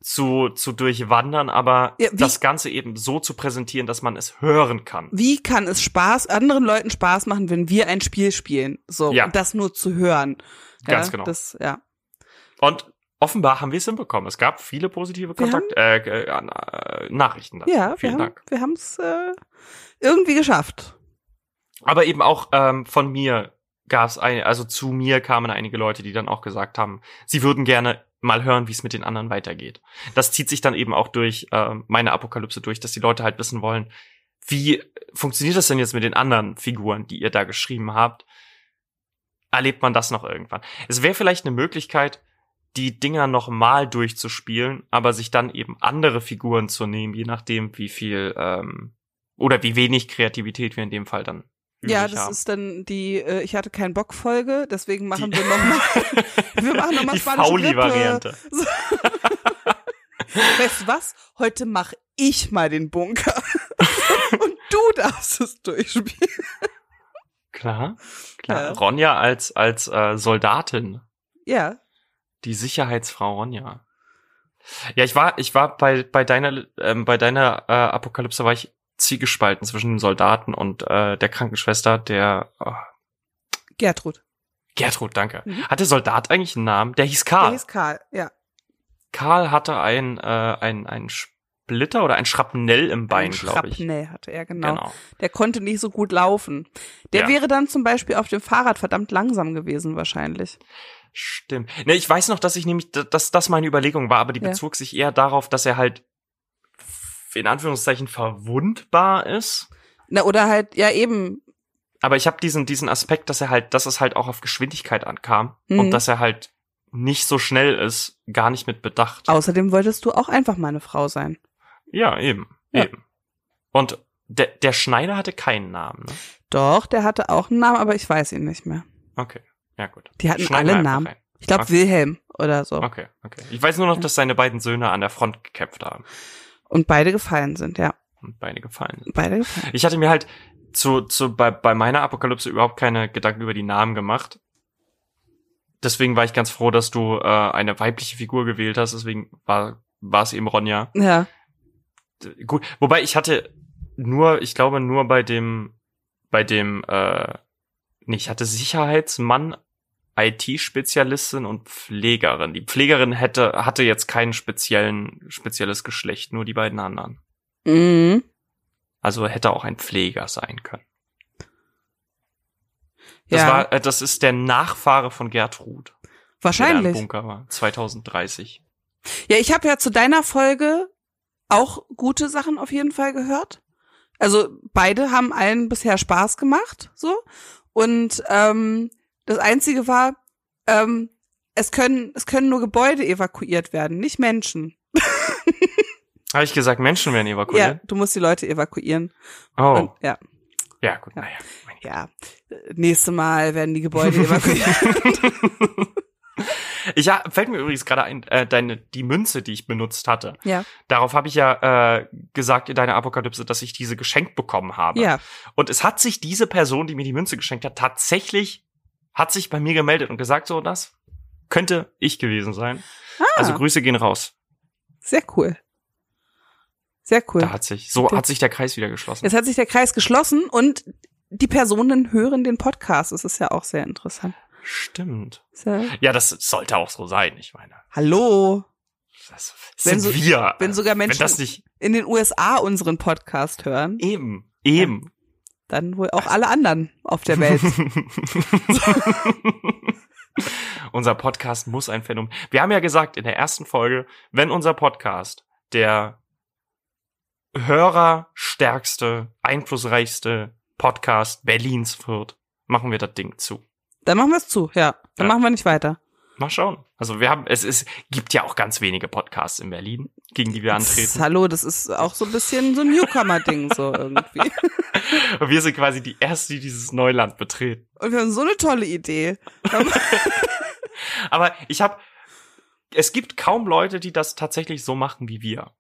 zu, zu durchwandern, aber Ja, das Ganze eben so zu präsentieren, dass man es hören kann. Wie kann es Spaß, anderen Leuten Spaß machen, wenn wir ein Spiel spielen? So, Ja. und das nur zu hören. Ganz ja, genau. Das, ja. Und offenbar haben wir es hinbekommen. Es gab viele positive Kontakt äh, äh, äh, Nachrichten dazu. Ja, wir Vielen haben, Dank. wir haben es äh, irgendwie geschafft. Aber eben auch ähm, von mir gab es ein, also zu mir kamen einige Leute, die dann auch gesagt haben, sie würden gerne mal hören, wie es mit den anderen weitergeht. Das zieht sich dann eben auch durch ähm, meine Apokalypse durch, dass die Leute halt wissen wollen, wie funktioniert das denn jetzt mit den anderen Figuren, die ihr da geschrieben habt? Erlebt man das noch irgendwann? Es wäre vielleicht eine Möglichkeit, die Dinger noch mal durchzuspielen, aber sich dann eben andere Figuren zu nehmen, je nachdem, wie viel ähm, oder wie wenig Kreativität wir in dem Fall dann Ja, das haben. ist dann die, äh, ich hatte keinen Bock Folge, deswegen machen Die- wir nochmal, wir machen nochmal die spanische Grippe. Fauli-Variante. Weißt du was? Heute mach ich mal den Bunker. Und du darfst es durchspielen. Klar, klar. Ja. Ronja als als äh, Soldatin, Ja. die Sicherheitsfrau Ronja. Ja, ich war ich war bei bei deiner ähm, bei deiner äh, Apokalypse war ich zwiegespalten zwischen dem Soldaten und äh, der Krankenschwester, der oh, Gertrud. Gertrud, danke. Mhm. Hat der Soldat eigentlich einen Namen? Der hieß Der Karl. hieß Karl, ja. Karl hatte ein äh, ein ein Splitter oder ein Schrapnell im Bein, Ein glaube ich. Schrapnell hatte er, genau. Genau. Der konnte nicht so gut laufen. Der Ja. wäre dann zum Beispiel auf dem Fahrrad verdammt langsam gewesen, wahrscheinlich. Stimmt. Ne, ich weiß noch, dass ich nämlich, dass das meine Überlegung war, aber die Ja. bezog sich eher darauf, dass er halt in Anführungszeichen verwundbar ist. Na, oder halt, ja eben, Aber ich habe diesen, diesen Aspekt, dass er halt, dass es halt auch auf Geschwindigkeit ankam Mhm. und dass er halt nicht so schnell ist, gar nicht mit Bedacht. außerdem wolltest du auch einfach meine Frau sein. Ja, eben, Ja. eben. Und der, der Schneider hatte keinen Namen, ne? Doch, der hatte auch einen Namen, aber ich weiß ihn nicht mehr. Okay, ja gut. Die hatten Schneiden wir alle Namen. rein. Ich glaube Okay. Wilhelm oder so. Okay, okay. Ich weiß nur noch, dass seine beiden Söhne an der Front gekämpft haben Und beide gefallen sind, ja. und beide gefallen sind. Beide gefallen. Ich hatte mir halt zu, zu bei, bei meiner Apokalypse überhaupt keine Gedanken über die Namen gemacht. Deswegen war ich ganz froh, dass du äh, eine weibliche Figur gewählt hast. Deswegen war war es eben Ronja. Ja. Gut, wobei ich hatte nur, ich glaube nur bei dem, bei dem, äh, nee, ich hatte Sicherheitsmann, IT-Spezialistin und Pflegerin. Die Pflegerin hätte hatte jetzt kein speziellen spezielles Geschlecht, nur die beiden anderen. Mhm. Also hätte auch ein Pfleger sein können. Das ja. war, äh, das ist der Nachfahre von Gertrud, der Wahrscheinlich. Bunker war, 2030. Ja, ich habe ja zu deiner Folge auch gute Sachen auf jeden Fall gehört. Also beide haben allen bisher Spaß gemacht, so. Und ähm, das Einzige war, ähm, es können es können nur Gebäude evakuiert werden, nicht Menschen. Habe ich gesagt, Menschen werden Ja, evakuiert? du musst die Leute evakuieren. Oh, Und, ja, ja gut, ja. naja. mein ja. Nächste Mal werden die Gebäude evakuiert. Ich ja, fällt mir übrigens gerade ein, äh, deine die Münze, die ich benutzt hatte. ja, Darauf habe ich ja äh, gesagt in deiner Apokalypse, dass ich diese geschenkt bekommen habe. ja. Und es hat sich diese Person, die mir die Münze geschenkt hat, tatsächlich hat sich bei mir gemeldet und gesagt, so das könnte ich gewesen sein. Ah, Also Grüße gehen raus. sehr cool. Sehr cool. Da hat sich so Okay. hat sich der Kreis wieder geschlossen. Jetzt hat sich der Kreis geschlossen und die Personen hören den Podcast. Das ist ja auch sehr interessant. Stimmt. Ist ja, das sollte auch so sein, ich meine. hallo. Das Wenn sind so- wir. wenn sogar Menschen- Wenn das nicht In den USA unseren Podcast hören, eben, eben. Dann wohl auch alle anderen auf der Welt. unser Podcast muss ein Phänomen. Wir haben ja gesagt in der ersten Folge, wenn unser Podcast der hörerstärkste, einflussreichste Podcast Berlins wird, machen wir das Ding zu. Dann machen wir es zu, ja. Dann Ja. machen wir nicht weiter. Mal schauen. Also wir haben, es ist, gibt ja auch ganz wenige Podcasts in Berlin. Gegen die wir antreten. Das, hallo, das ist auch so ein bisschen so ein Newcomer-Ding, so irgendwie. Und wir sind quasi die Ersten, die dieses Neuland betreten. Und wir haben so eine tolle Idee. Aber ich habe, es gibt kaum Leute, die das tatsächlich so machen wie wir.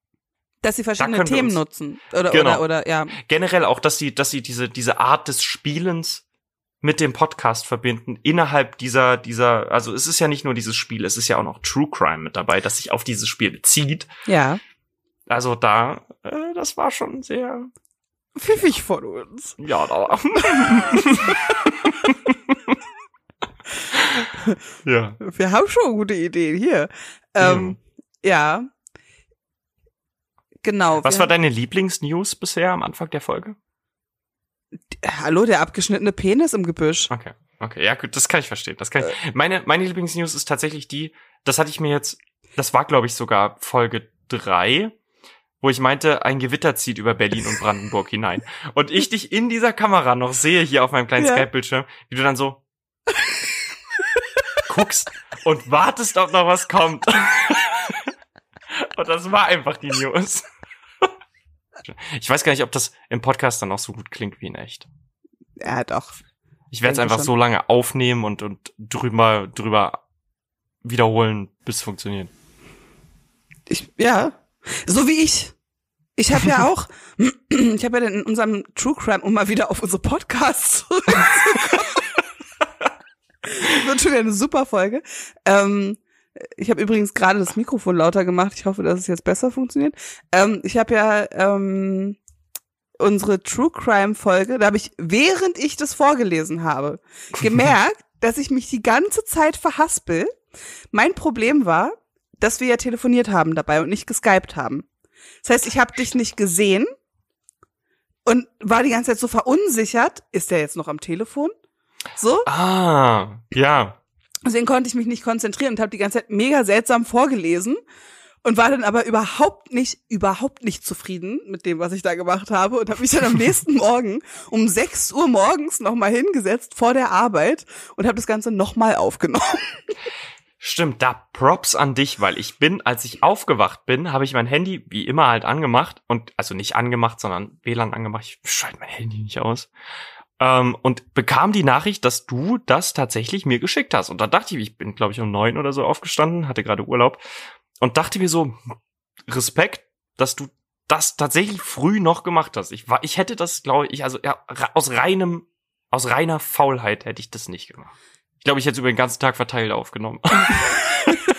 Dass sie verschiedene wir Themen nutzen. Oder, Genau. oder, oder, ja. Generell auch, dass sie, dass sie diese, diese Art des Spielens mit dem Podcast verbinden innerhalb dieser, dieser, also es ist ja nicht nur dieses Spiel, es ist ja auch noch True Crime mit dabei, das sich auf dieses Spiel bezieht. Ja. Also da, äh, das war schon sehr, Pfiffig von uns. ja, da. ja. Wir haben schon gute Ideen hier. Ähm, ja. Genau. Was war deine Lieblingsnews bisher am Anfang der Folge? Hallo, der abgeschnittene Penis im Gebüsch. Okay. Okay, ja gut, das kann ich verstehen. Das kann ich. Meine, meine Lieblingsnews ist tatsächlich die, das hatte ich mir jetzt, das war glaube ich sogar Folge drei, wo ich meinte, ein Gewitter zieht über Berlin und Brandenburg hinein. Und ich dich in dieser Kamera noch sehe, hier auf meinem kleinen Ja. Skype-Bildschirm, wie du dann so guckst und wartest, ob noch was kommt. und das war einfach die News. Ich weiß gar nicht, ob das im Podcast dann auch so gut klingt wie in echt. Ja, doch. Ich werde es einfach schon. so lange aufnehmen und, und drüber, drüber wiederholen, bis es funktioniert. Ich, ja. So wie ich. Ich habe ja auch, ich habe ja in unserem True Crime, um mal wieder auf unsere Podcasts zurückzukommen. Wird schon wieder eine super Folge. Ähm, ich habe übrigens gerade das Mikrofon lauter gemacht. Ich hoffe, dass es jetzt besser funktioniert. Ähm, ich habe ja ähm, unsere True Crime Folge, da habe ich, während ich das vorgelesen habe, gemerkt, dass ich mich die ganze Zeit verhaspel. Mein Problem war, dass wir ja telefoniert haben dabei und nicht geskypt haben. Das heißt, ich habe dich nicht gesehen und war die ganze Zeit so verunsichert. Ist der jetzt noch am Telefon? So, Ah, ja. Deswegen konnte ich mich nicht konzentrieren und habe die ganze Zeit mega seltsam vorgelesen und war dann aber überhaupt nicht, überhaupt nicht zufrieden mit dem, was ich da gemacht habe und habe mich dann am nächsten Morgen um 6 Uhr morgens nochmal hingesetzt vor der Arbeit und habe das Ganze nochmal aufgenommen. Stimmt, da Props an dich, weil ich bin, als ich aufgewacht bin, habe ich mein Handy wie immer halt angemacht und, also nicht angemacht, sondern WLAN angemacht. Ich schalte mein Handy nicht aus. Ähm, und bekam die Nachricht, dass du das tatsächlich mir geschickt hast. Und da dachte ich, ich bin, glaube ich, um neun oder so aufgestanden, hatte gerade Urlaub und dachte mir so, Respekt, dass du das tatsächlich früh noch gemacht hast. Ich war, ich hätte das, glaube ich, also ja, aus reinem, aus reiner Faulheit hätte ich das nicht gemacht. Ich glaube, ich hätte es über den ganzen Tag verteilt aufgenommen.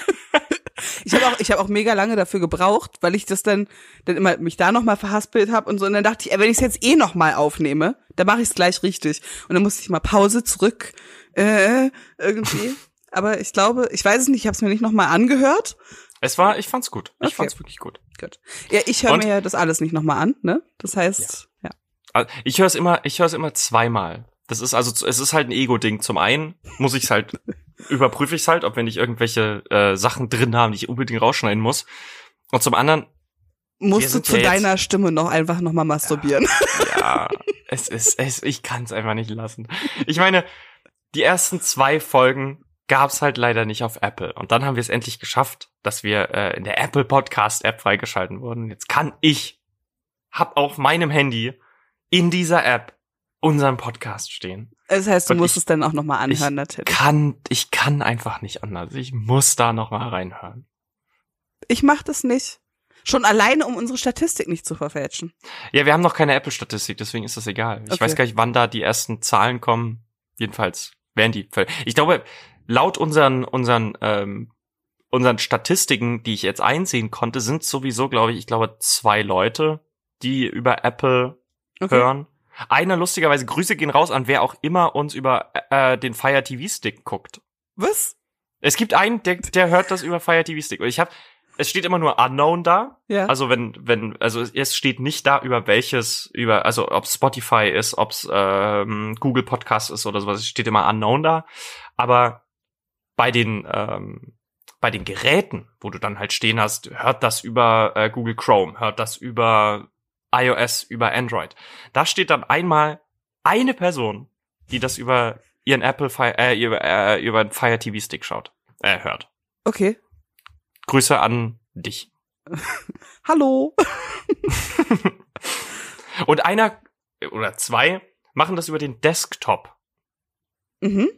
Ich habe auch, ich habe auch mega lange dafür gebraucht, weil ich das dann, dann immer mich da nochmal verhaspelt habe und so. Und dann dachte ich, ey, wenn ich es jetzt eh nochmal aufnehme, dann mache ich es gleich richtig. Und dann musste ich mal Pause zurück äh, irgendwie. Aber ich glaube, ich weiß es nicht, ich habe es mir nicht nochmal angehört. Es war, ich fand's gut. Ich Okay. fand's wirklich gut. Gut. Ja, ich höre mir ja das alles nicht nochmal an, ne? Das heißt, ja. Also, Ich höre es immer, ich höre es immer zweimal. Das ist also, es ist halt ein Ego-Ding. Zum einen muss ich es halt, überprüfe ich es halt, ob wenn ich irgendwelche äh, Sachen drin habe, die ich unbedingt rausschneiden muss. Und zum anderen, Musst du zu ja jetzt- deiner Stimme noch einfach nochmal masturbieren. ja, es ist, es, ich kann es einfach nicht lassen. Ich meine, die ersten zwei Folgen gab's halt leider nicht auf Apple. Und dann haben wir es endlich geschafft, dass wir äh, in der Apple Podcast App freigeschalten wurden. Jetzt kann ich, hab auf meinem Handy in dieser App unseren Podcast stehen. Das heißt, du Und musst ich- es dann auch nochmal anhören, natürlich. Kann, ich kann einfach nicht anders. Ich muss da noch mal reinhören. Ich mach das nicht. Schon alleine, um unsere Statistik nicht zu verfälschen. Ja, wir haben noch keine Apple-Statistik, deswegen ist das egal. Ich Okay. weiß gar nicht, wann da die ersten Zahlen kommen. Jedenfalls werden die. Ich glaube, laut unseren, unseren, ähm, unseren Statistiken, die ich jetzt einsehen konnte, sind sowieso, glaube ich, ich glaube, zwei Leute, die über Apple Okay. hören. Einer lustigerweise, Grüße gehen raus an wer auch immer uns über äh, den Fire TV Stick guckt. Was? Es gibt einen, der, der hört das über Fire TV Stick. Und ich habe, es steht immer nur unknown da. Ja. Also wenn, wenn, also es steht nicht da über welches, über, also ob Spotify ist, ob es ähm, Google Podcast ist oder sowas, es steht immer unknown da. Aber bei den, ähm, bei den Geräten, wo du dann halt stehen hast, hört das über äh, Google Chrome, hört das über iOS, über Android. Da steht dann einmal eine Person, die das über ihren Apple Fire, äh, über, äh, über den Fire TV Stick schaut, äh, hört. Okay. Grüße an dich. Hallo. Und einer oder zwei machen das über den Desktop. Mhm.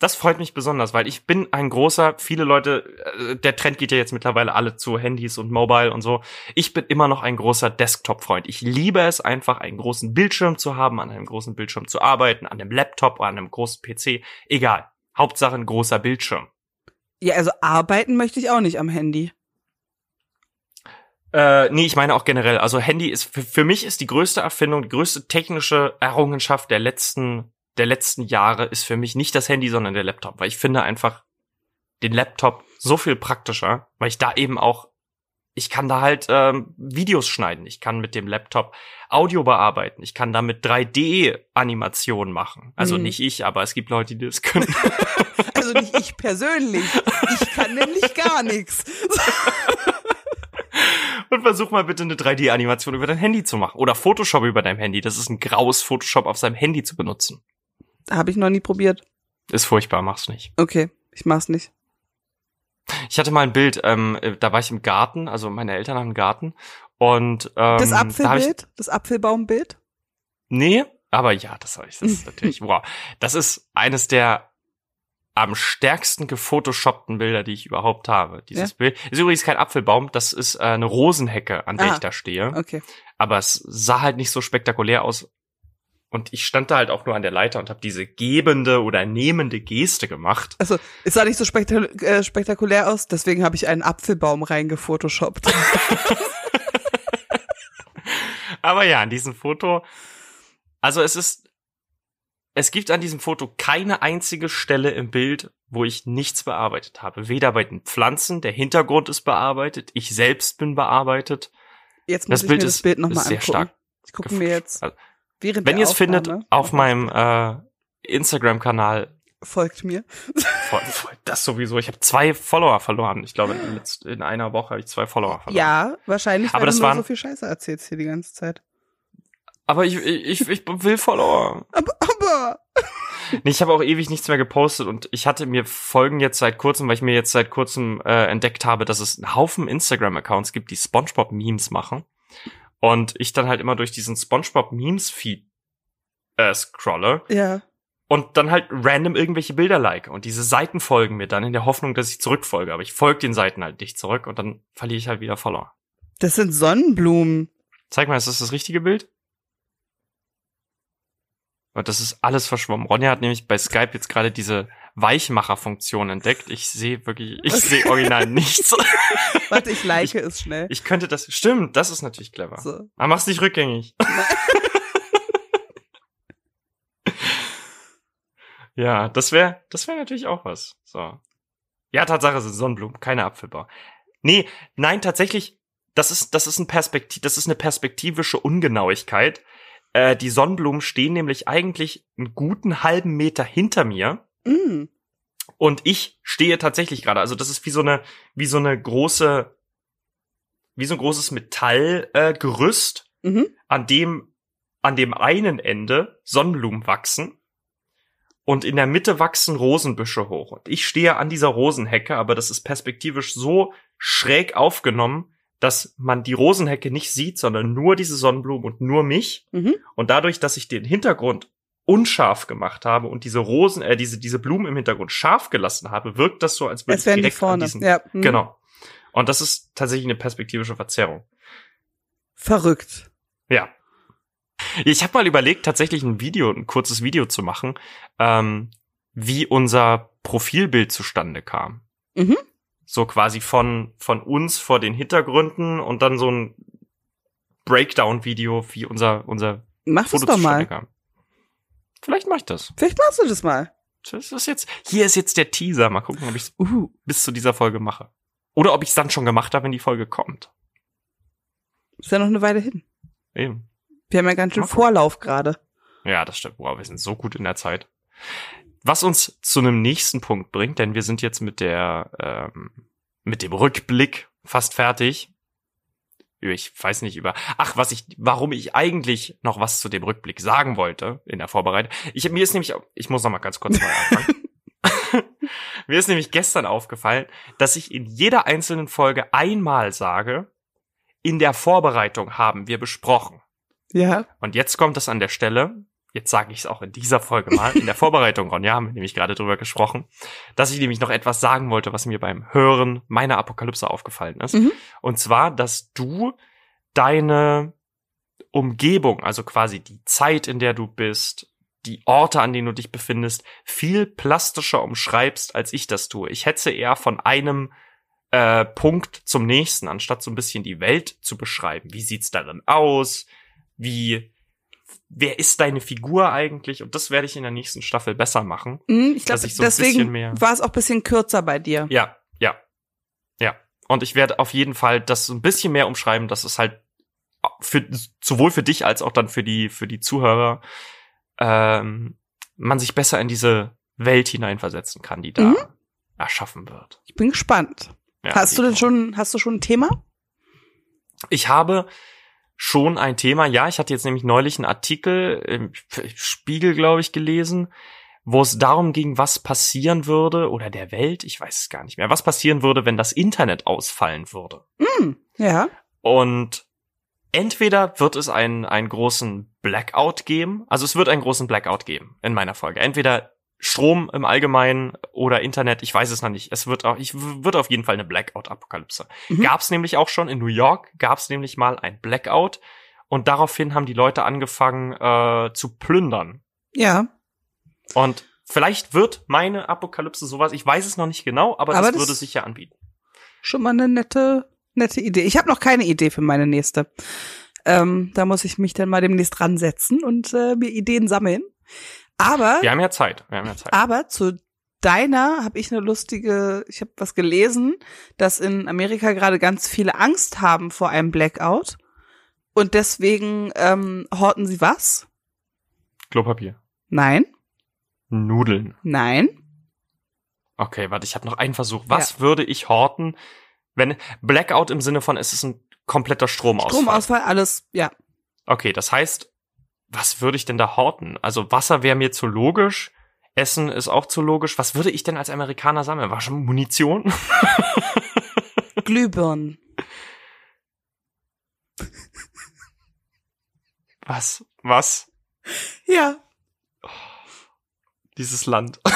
Das freut mich besonders, weil ich bin ein großer, viele Leute, äh, der Trend geht ja jetzt mittlerweile alle zu Handys und Mobile und so. Ich bin immer noch ein großer Desktop-Freund. Ich liebe es einfach, einen großen Bildschirm zu haben, an einem großen Bildschirm zu arbeiten, an einem Laptop oder an einem großen PC. Egal. Hauptsache ein großer Bildschirm. Ja, also arbeiten möchte ich auch nicht am Handy. Äh, nee, ich meine auch generell. Also Handy ist, für, für mich ist die größte Erfindung, die größte technische Errungenschaft der letzten der letzten Jahre ist für mich nicht das Handy, sondern der Laptop, weil ich finde einfach den Laptop so viel praktischer, weil ich da eben auch, ich kann da halt ähm, Videos schneiden, ich kann mit dem Laptop Audio bearbeiten, ich kann damit 3D-Animationen machen. Also Mhm. nicht ich, aber es gibt Leute, die das können. Also nicht ich persönlich. Ich kann nämlich gar nichts. Und versuch mal bitte eine 3D-Animation über dein Handy zu machen. Oder Photoshop über dein Handy. Das ist ein graues Photoshop auf seinem Handy zu benutzen. Habe ich noch nie probiert. Ist furchtbar, mach's nicht. Okay, ich mach's nicht. Ich hatte mal ein Bild, ähm, äh, da war ich im Garten, also meine Eltern haben einen Garten. Und ähm, Das da Apfelbild? Das Apfelbaumbild? Nee, aber ja, das habe ich. Das ist natürlich, wow. Das ist eines der am stärksten gefotoshoppten Bilder, die ich überhaupt habe. Dieses Ja? Bild ist übrigens kein Apfelbaum, das ist äh, eine Rosenhecke, an der Ah. ich da stehe. Okay. Aber es sah halt nicht so spektakulär aus. Und ich stand da halt auch nur an der Leiter und habe diese gebende oder nehmende Geste gemacht. Also, es sah nicht so spektak äh, spektakulär aus, deswegen habe ich einen Apfelbaum reingefotoshoppt. Aber ja, an diesem Foto, also es ist, es gibt an diesem Foto keine einzige Stelle im Bild, wo ich nichts bearbeitet habe. Weder bei den Pflanzen, der Hintergrund ist bearbeitet, ich selbst bin bearbeitet. Jetzt muss Das ich Bild mir das Bild nochmal sehr angucken. stark. Ich gucke mir jetzt Also, während Wenn ihr es findet, auf meinem äh, Instagram-Kanal, folgt mir. voll- voll- das sowieso. Ich habe zwei Follower verloren. Ich glaube, in, in einer Woche habe ich zwei Follower verloren. Ja, wahrscheinlich, Aber weil das du nur waren- so viel Scheiße erzählst hier die ganze Zeit. Aber ich, ich, ich will Follower. Aber, aber Nee, ich habe auch ewig nichts mehr gepostet und ich hatte mir Folgen jetzt seit kurzem, weil ich mir jetzt seit kurzem äh, entdeckt habe, dass es einen Haufen Instagram-Accounts gibt, die SpongeBob-Memes machen. Und ich dann halt immer durch diesen SpongeBob-Memes-Feed äh, scrolle ja. und dann halt random irgendwelche Bilder like. Und diese Seiten folgen mir dann in der Hoffnung, dass ich zurückfolge. Aber ich folge den Seiten halt nicht zurück und dann verliere ich halt wieder Follower. Das sind Sonnenblumen. Zeig mal, ist das das richtige Bild? Und das ist alles verschwommen. Ronja hat nämlich bei Skype jetzt gerade diese Weichmacher-Funktion entdeckt. Ich sehe wirklich, ich sehe original nichts. Warte, ich like es schnell. Ich könnte das, stimmt, das ist natürlich clever. So. Aber mach's nicht rückgängig. ja, das wäre, das wäre natürlich auch was. So. Ja, Tatsache sind Sonnenblumen, keine Apfelbau. Nee, nein, tatsächlich, das ist, das ist ein Perspektiv, das ist eine perspektivische Ungenauigkeit. Äh, die Sonnenblumen stehen nämlich eigentlich einen guten halben Meter hinter mir. Mm. Und ich stehe tatsächlich gerade, also das ist wie so eine, wie so eine große, wie so ein großes Metallgerüst, äh, Mhm. an dem, an dem einen Ende Sonnenblumen wachsen. Und in der Mitte wachsen Rosenbüsche hoch. Und ich stehe an dieser Rosenhecke, aber das ist perspektivisch so schräg aufgenommen, dass man die Rosenhecke nicht sieht, sondern nur diese Sonnenblumen und nur mich. Mhm. Und dadurch, dass ich den Hintergrund unscharf gemacht habe und diese Rosen, äh, diese, diese Blumen im Hintergrund scharf gelassen habe, wirkt das so, als würde Es ich direkt an vorne. diesen, Ja. mhm. genau. Und das ist tatsächlich eine perspektivische Verzerrung. Verrückt. Ja. Ich habe mal überlegt, tatsächlich ein Video, ein kurzes Video zu machen, ähm, wie unser Profilbild zustande kam. Mhm. So quasi von, von uns vor den Hintergründen und dann so ein Breakdown-Video, wie unser, unser Mach Foto doch zustande mal. kam. Vielleicht mache ich das. Vielleicht machst du das mal. Das ist jetzt, hier ist jetzt der Teaser. Mal gucken, ob ich es Uh. bis zu dieser Folge mache. Oder ob ich es dann schon gemacht habe, wenn die Folge kommt. Ist ja noch eine Weile hin. Eben. Wir haben ja ganz schön. Vorlauf gerade. Ja, das stimmt. Wow, wir sind so gut in der Zeit. Was uns zu einem nächsten Punkt bringt, denn wir sind jetzt mit der, ähm, mit dem Rückblick fast fertig. Ich weiß nicht über, ach, was ich, warum ich eigentlich noch was zu dem Rückblick sagen wollte in der Vorbereitung. Ich, mir ist nämlich, ich muss noch mal ganz kurz mal anfangen. mir ist nämlich gestern aufgefallen, dass ich in jeder einzelnen Folge einmal sage, in der Vorbereitung haben wir besprochen. Ja. Und jetzt kommt es an der Stelle, jetzt sage ich es auch in dieser Folge mal, in der Vorbereitung, Ronja, haben wir nämlich gerade drüber gesprochen, dass ich nämlich noch etwas sagen wollte, was mir beim Hören meiner Apokalypse aufgefallen ist. Mhm. Und zwar, dass du deine Umgebung, also quasi die Zeit, in der du bist, die Orte, an denen du dich befindest, viel plastischer umschreibst, als ich das tue. Ich hetze eher von einem äh, Punkt zum nächsten, anstatt so ein bisschen die Welt zu beschreiben. Wie sieht's darin aus? Wie, wer ist deine Figur eigentlich? Und das werde ich in der nächsten Staffel besser machen. Mhm, ich glaube, so deswegen war es auch bisschen kürzer bei dir. Ja, ja, ja. Und ich werde auf jeden Fall das so ein bisschen mehr umschreiben, dass es halt für sowohl für dich als auch dann für die für die Zuhörer ähm, man sich besser in diese Welt hineinversetzen kann, die da Mhm. erschaffen wird. Ich bin gespannt. Ja, hast du denn schon, hast du schon ein Thema? Ich habe schon ein Thema. Ja, ich hatte jetzt nämlich neulich einen Artikel im Spiegel, glaube ich, gelesen, wo es darum ging, was passieren würde oder der Welt, ich weiß es gar nicht mehr, was passieren würde, wenn das Internet ausfallen würde. Hm, ja. Und entweder wird es einen, einen großen Blackout geben, also es wird einen großen Blackout geben in meiner Folge. Entweder Strom im Allgemeinen oder Internet, ich weiß es noch nicht. Es wird auch, ich wird auf jeden Fall eine Blackout-Apokalypse. Mhm. Gab's nämlich auch schon in New York, gab's nämlich mal ein Blackout und daraufhin haben die Leute angefangen äh, zu plündern. Ja. Und vielleicht wird meine Apokalypse sowas, ich weiß es noch nicht genau, aber, Aber das, das- würde sich ja anbieten. Schon mal eine nette, nette Idee. Ich habe noch keine Idee für meine nächste. Ähm, da muss ich mich dann mal demnächst ransetzen und äh, mir Ideen sammeln. Aber, Wir haben ja Zeit, wir haben ja Zeit. aber zu deiner habe ich eine lustige, ich habe was gelesen, dass in Amerika gerade ganz viele Angst haben vor einem Blackout. Und deswegen ähm, horten sie was? Klopapier. Nein, Nudeln. nein. Okay, warte, ich habe noch einen Versuch. Was würde ich horten, wenn Blackout im Sinne von es ist ein kompletter Stromausfall? Stromausfall, alles, ja. Okay, das heißt, was würde ich denn da horten? Also Wasser wäre mir zu logisch, Essen ist auch zu logisch. Was würde ich denn als Amerikaner sammeln? War schon Munition? Glühbirnen. Was? Was? Ja. Dieses Land.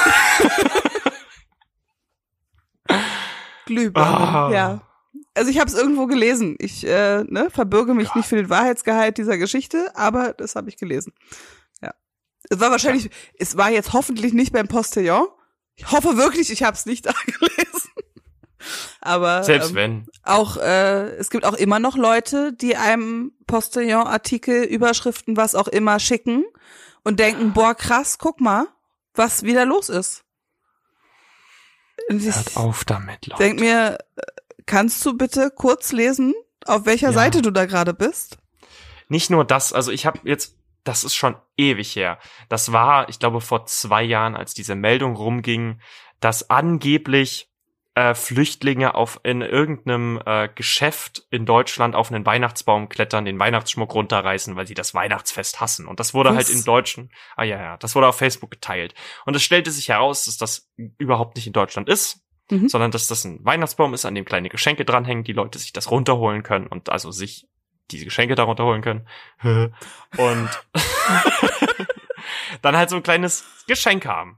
Glühbirnen, Ah. ja. Also ich habe es irgendwo gelesen. Ich äh, ne, verbürge mich nicht für den Wahrheitsgehalt dieser Geschichte, aber das habe ich gelesen. Ja. Es war wahrscheinlich, es war jetzt hoffentlich nicht beim Postillon. Ich hoffe wirklich, ich habe es nicht da gelesen. Aber Selbst ähm, wenn. auch äh, es gibt auch immer noch Leute, die einem Postillon-Artikel, Überschriften, was auch immer schicken und denken, boah krass, guck mal, was wieder los ist. Und ich Hört auf damit, Leute. denk mir, kannst du bitte kurz lesen, auf welcher Ja. Seite du da gerade bist? Nicht nur das, also ich habe jetzt, das ist schon ewig her. Das war, ich glaube, vor zwei Jahren, als diese Meldung rumging, dass angeblich äh, Flüchtlinge auf in irgendeinem äh, Geschäft in Deutschland auf einen Weihnachtsbaum klettern, den Weihnachtsschmuck runterreißen, weil sie das Weihnachtsfest hassen. Und das wurde Was? halt in Deutschen, ah ja, ja, das wurde auf Facebook geteilt. Und es stellte sich heraus, dass das überhaupt nicht in Deutschland ist, Mhm. sondern dass das ein Weihnachtsbaum ist, an dem kleine Geschenke dranhängen, die Leute sich das runterholen können und also sich diese Geschenke darunter holen können. Und dann halt so ein kleines Geschenk haben.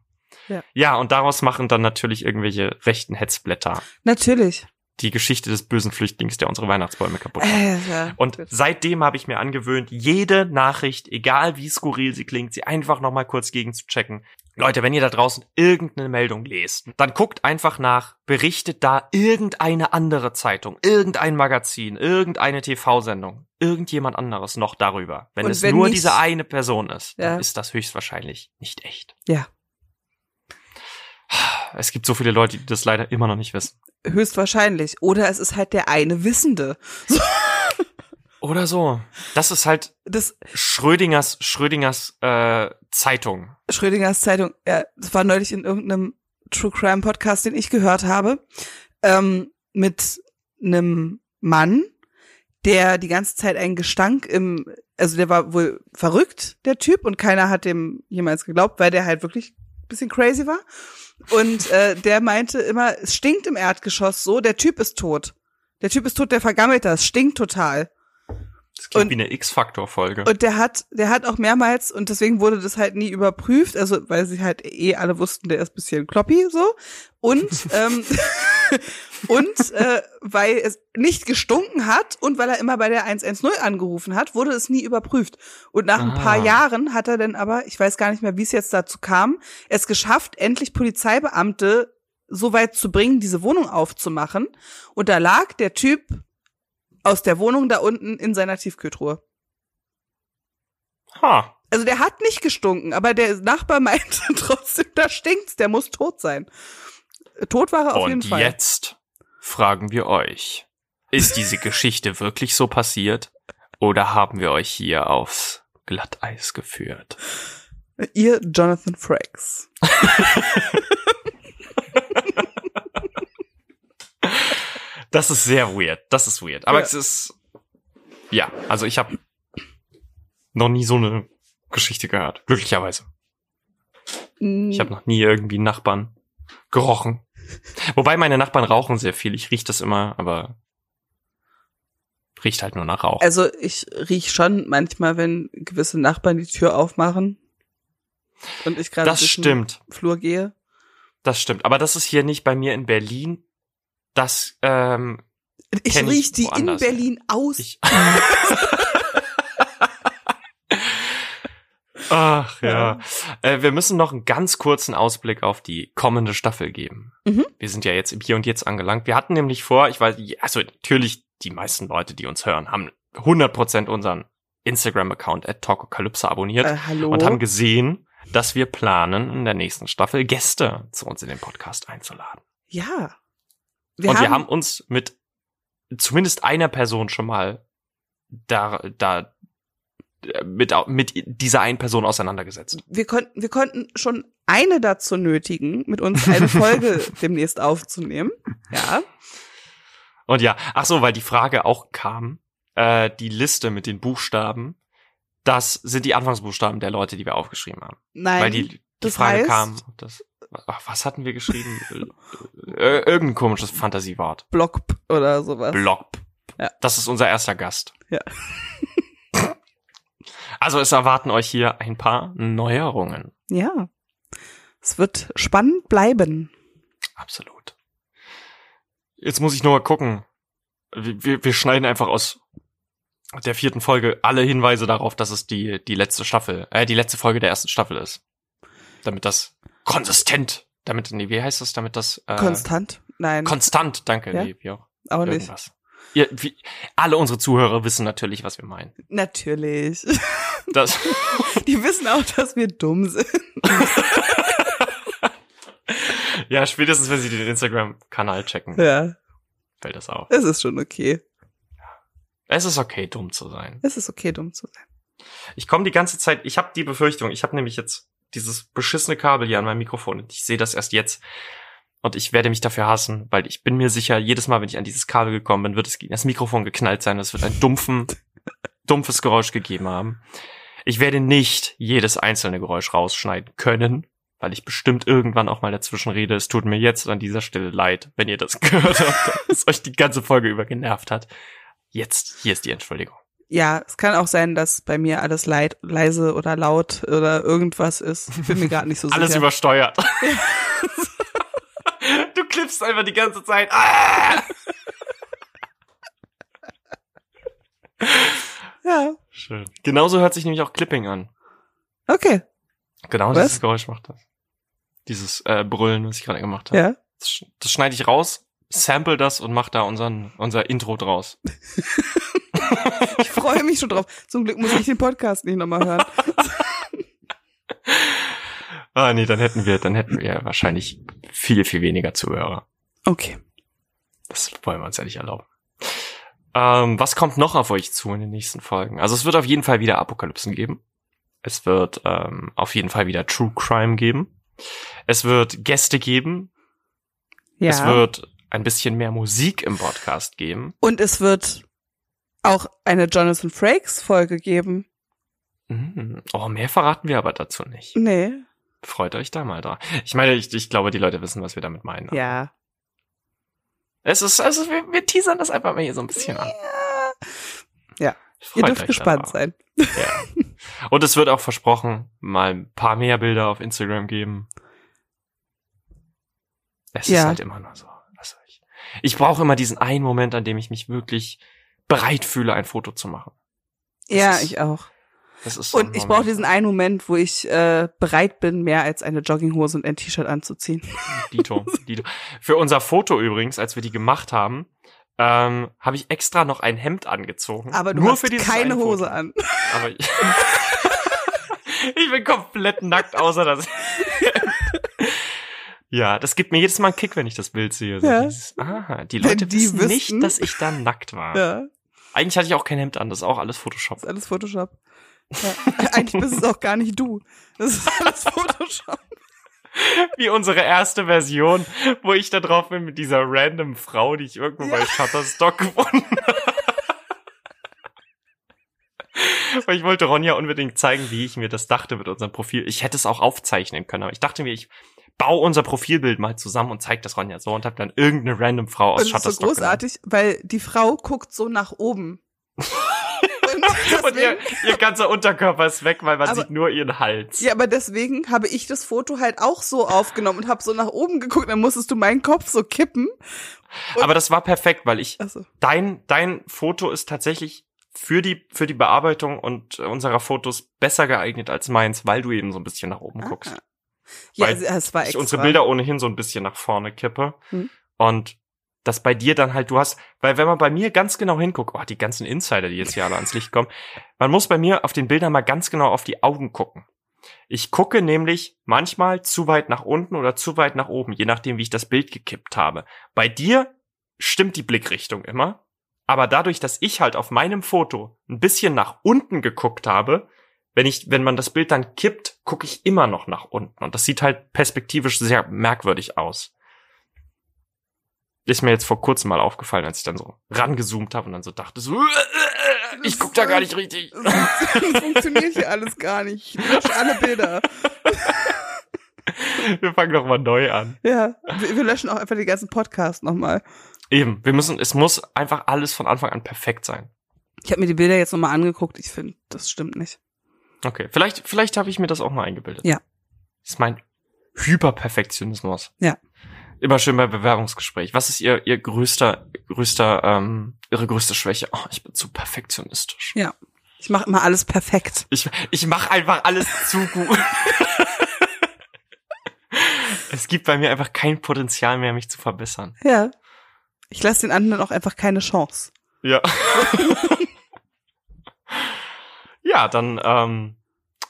Ja. ja, und daraus machen dann natürlich irgendwelche rechten Hetzblätter Natürlich. die Geschichte des bösen Flüchtlings, der unsere Weihnachtsbäume kaputt macht. Äh, ja. Und Gut. seitdem habe ich mir angewöhnt, jede Nachricht, egal wie skurril sie klingt, sie einfach nochmal kurz gegen zu checken. Leute, wenn ihr da draußen irgendeine Meldung lest, dann guckt einfach nach, berichtet da irgendeine andere Zeitung, irgendein Magazin, irgendeine TV-Sendung, irgendjemand anderes noch darüber. Wenn Und es wenn nur nicht- diese eine Person ist, dann Ja. ist das höchstwahrscheinlich nicht echt. ja, Es gibt so viele Leute, die das leider immer noch nicht wissen. höchstwahrscheinlich. Oder es ist halt der eine Wissende. Oder so. Das ist halt Das Schrödingers, Schrödingers äh, Zeitung. Schrödingers Zeitung, ja, das war neulich in irgendeinem True Crime Podcast, den ich gehört habe, ähm, mit einem Mann, der die ganze Zeit einen Gestank im, also der war wohl verrückt, der Typ, und keiner hat dem jemals geglaubt, weil der halt wirklich ein bisschen crazy war. Und äh, der meinte immer, es stinkt im Erdgeschoss so, der Typ ist tot. Der Typ ist tot, der vergammelt das, stinkt total. Das klingt Und- wie eine X-Faktor-Folge. Und der hat, der hat auch mehrmals, und deswegen wurde das halt nie überprüft, also weil sie halt eh alle wussten, der ist bisschen kloppy so. Und, ähm, und äh, weil es nicht gestunken hat und weil er immer bei der 110 angerufen hat, wurde es nie überprüft. Und nach ein Ah. paar Jahren hat er dann aber, ich weiß gar nicht mehr, wie es jetzt dazu kam, es geschafft, endlich Polizeibeamte so weit zu bringen, diese Wohnung aufzumachen. Und da lag der Typ aus der Wohnung da unten in seiner Tiefkühltruhe. ha. Also der hat nicht gestunken, aber der Nachbar meinte trotzdem, da stinkt's, der muss tot sein. Tot war er auf jeden Und Fall. jetzt fragen wir euch, ist diese Geschichte wirklich so passiert? Oder haben wir euch hier aufs Glatteis geführt? Ihr Jonathan Frakes. Das ist sehr weird. Das ist weird. Aber Ja. es ist, ja, also ich habe noch nie so eine Geschichte gehört. Glücklicherweise. Ich habe noch nie irgendwie Nachbarn gerochen. Wobei meine Nachbarn rauchen sehr viel. Ich riech das immer, aber riecht halt nur nach Rauch. Also ich riech schon manchmal, wenn gewisse Nachbarn die Tür aufmachen und ich gerade durch den stimmt. Flur gehe. Das stimmt. Aber das ist hier nicht bei mir in Berlin. Das, ähm, Ich riech die in. Berlin aus. ich. Ach ja. Äh, wir müssen noch einen ganz kurzen Ausblick auf die kommende Staffel geben. Mhm. Wir sind ja jetzt im Hier und Jetzt angelangt. Wir hatten nämlich vor, ich weiß, also natürlich die meisten Leute, die uns hören, haben 100% unseren Instagram-Account at Talkokalypse abonniert äh, hallo. und haben gesehen, dass wir planen, in der nächsten Staffel Gäste zu uns in den Podcast einzuladen. ja. Und wir haben uns mit zumindest einer Person schon mal da, da äh, mit, mit dieser einen Person auseinandergesetzt. wir konnten, wir konnten schon eine dazu nötigen, mit uns eine Folge demnächst aufzunehmen. Ja. Und ja, ach so, weil die Frage auch kam, äh, die Liste mit den Buchstaben, das sind die Anfangsbuchstaben der Leute, die wir aufgeschrieben haben. Nein. weil die, die Frage heißt- kam, das, ach, was hatten wir geschrieben? äh, irgendein komisches Fantasiewort. Block oder sowas. Block. Ja. Das ist unser erster Gast. Ja. Also es erwarten euch hier ein paar Neuerungen. Ja. Es wird spannend bleiben. Absolut. Jetzt muss ich nur mal gucken. Wir, wir, wir schneiden einfach aus der vierten Folge alle Hinweise darauf, dass es die, die letzte Staffel, äh, die letzte Folge der ersten Staffel ist. Damit das konsistent, damit, nee, wie heißt das, damit das, äh, Konstant? Nein, konstant, danke, Ja? nee, wie auch, auch nicht. irgendwas. Ihr, wie, alle unsere Zuhörer wissen natürlich, was wir meinen. Natürlich. Das, Die wissen auch, dass wir dumm sind. ja, spätestens, wenn sie den Instagram-Kanal checken, Ja, fällt das auf. es ist schon okay. Es ist okay, dumm zu sein. Es ist okay, dumm zu sein. Ich komme die ganze Zeit, ich habe die Befürchtung, ich habe nämlich jetzt dieses beschissene Kabel hier an meinem Mikrofon ich sehe das erst jetzt und ich werde mich dafür hassen, weil ich bin mir sicher, jedes Mal, wenn ich an dieses Kabel gekommen bin, wird es gegen das Mikrofon geknallt sein, es wird ein dumpfen, dumpfes Geräusch gegeben haben. Ich werde nicht jedes einzelne Geräusch rausschneiden können, weil ich bestimmt irgendwann auch mal dazwischen rede. Es tut mir jetzt an dieser Stelle leid, wenn ihr das gehört habt, dass euch die ganze Folge über genervt hat. Jetzt, hier ist die Entschuldigung. Ja, es kann auch sein, dass bei mir alles leid, leise oder laut oder irgendwas ist. Ich bin mir gerade nicht so Alles sicher. übersteuert. du klippst einfach die ganze Zeit. Ah! Ja, Schön. Genauso hört sich nämlich auch Clipping an. okay. Genau Was? dieses Geräusch macht das. Dieses äh, Brüllen, was ich gerade gemacht habe. Ja. Das, das schneide ich raus, sample das und mach da unseren, unser Intro draus. Ich freue mich schon drauf. Zum Glück muss ich den Podcast nicht nochmal hören. Ah, nee, dann hätten wir, dann hätten wir wahrscheinlich viel, viel weniger Zuhörer. Okay. Das wollen wir uns ja nicht erlauben. Ähm, was kommt noch auf euch zu in den nächsten Folgen? Also es wird auf jeden Fall wieder Apokalypsen geben. Es wird ähm, auf jeden Fall wieder True Crime geben. Es wird Gäste geben. Ja. Es wird ein bisschen mehr Musik im Podcast geben. Und es wird auch eine Jonathan Frakes Folge geben. Mhm. Oh, mehr verraten wir aber dazu nicht. Nee. Freut euch da mal drauf. Ich meine, ich, ich glaube, die Leute wissen, was wir damit meinen. Ja. Es ist, also wir, wir teasern das einfach mal hier so ein bisschen an. Ja. Freut Ihr dürft gespannt sein. Ja. Und es wird auch versprochen, mal ein paar mehr Bilder auf Instagram geben. Es ist Ja. halt immer nur so. Ich brauche immer diesen einen Moment, an dem ich mich wirklich bereit fühle, ein Foto zu machen. Das Ja, ist- ich auch. Das ist so Und ich brauche diesen einen Moment, wo ich äh, bereit bin, mehr als eine Jogginghose und ein T-Shirt anzuziehen. Dito, Dito. Für unser Foto übrigens, als wir die gemacht haben, ähm, habe ich extra noch ein Hemd angezogen. Aber du nur hast für dieses keine eine Foto. Hose an. Aber ich, ich bin komplett nackt, außer das. ja, das gibt mir jedes Mal einen Kick, wenn ich das Bild sehe. So Ja. dieses, aha, die Leute die wissen wüssten. nicht, dass ich da nackt war. Ja, Eigentlich hatte ich auch kein Hemd an, das ist auch alles Photoshop. ist alles Photoshop. Ja. Eigentlich bist es auch gar nicht du. Das ist alles Photoshop. Wie unsere erste Version, wo ich da drauf bin mit dieser random Frau, die ich irgendwo bei Ja. Shutterstock gefunden habe. Weil ich wollte Ronja unbedingt zeigen, wie ich mir das dachte mit unserem Profil. Ich hätte es auch aufzeichnen können, aber ich dachte mir, ich baue unser Profilbild mal zusammen und zeige das Ronja so und habe dann irgendeine random Frau aus Und es ist so Shutterstock großartig, weil die Frau guckt so nach oben. Und genommen. Und ihr, ihr ganzer Unterkörper ist weg, weil man Aber- sieht nur ihren Hals. ja, aber deswegen habe ich das Foto halt auch so aufgenommen und habe so nach oben geguckt. Dann musstest du meinen Kopf so kippen. aber das war perfekt, weil ich Also, dein, dein Foto ist tatsächlich für die, für die Bearbeitung und äh, unserer Fotos besser geeignet als meins, weil du eben so ein bisschen nach oben Ah. guckst. Ja, Weil es war Ich extra. unsere Bilder ohnehin so ein bisschen nach vorne kippe. Hm. Und das bei dir dann halt, du hast, weil wenn man bei mir ganz genau hinguckt, oh, die ganzen Insider, die jetzt hier alle ans Licht kommen, man muss bei mir auf den Bildern mal ganz genau auf die Augen gucken. Ich gucke nämlich manchmal zu weit nach unten oder zu weit nach oben, je nachdem, wie ich das Bild gekippt habe. Bei dir stimmt die Blickrichtung immer, aber dadurch, dass ich halt auf meinem Foto ein bisschen nach unten geguckt habe, wenn ich, wenn man das Bild dann kippt, gucke ich immer noch nach unten und das sieht halt perspektivisch sehr merkwürdig aus. Ist mir jetzt vor kurzem mal aufgefallen, als ich dann so rangezoomt habe und dann so dachte so, ich guck da gar nicht richtig. Das funktioniert hier alles gar nicht. Ich lösche alle Bilder. Wir fangen doch mal neu an. Ja, wir, wir löschen auch einfach den ganzen Podcast nochmal. Eben, wir müssen, es muss einfach alles von Anfang an perfekt sein. Ich habe mir die Bilder jetzt nochmal angeguckt. Ich finde, das stimmt nicht. Okay, vielleicht, vielleicht habe ich mir das auch mal eingebildet. Ja. Das ist mein Hyperperfektionismus. Ja. Immer schön bei Bewerbungsgespräch. Was ist ihr, ihr größter, größter, ähm, ihre größte Schwäche? Oh, ich bin zu perfektionistisch. Ja. Ich mache immer alles perfekt. Ich, ich mache einfach alles zu gut. es gibt bei mir einfach kein Potenzial mehr, mich zu verbessern. Ja. Ich lasse den anderen auch einfach keine Chance. Ja. ja, dann ähm,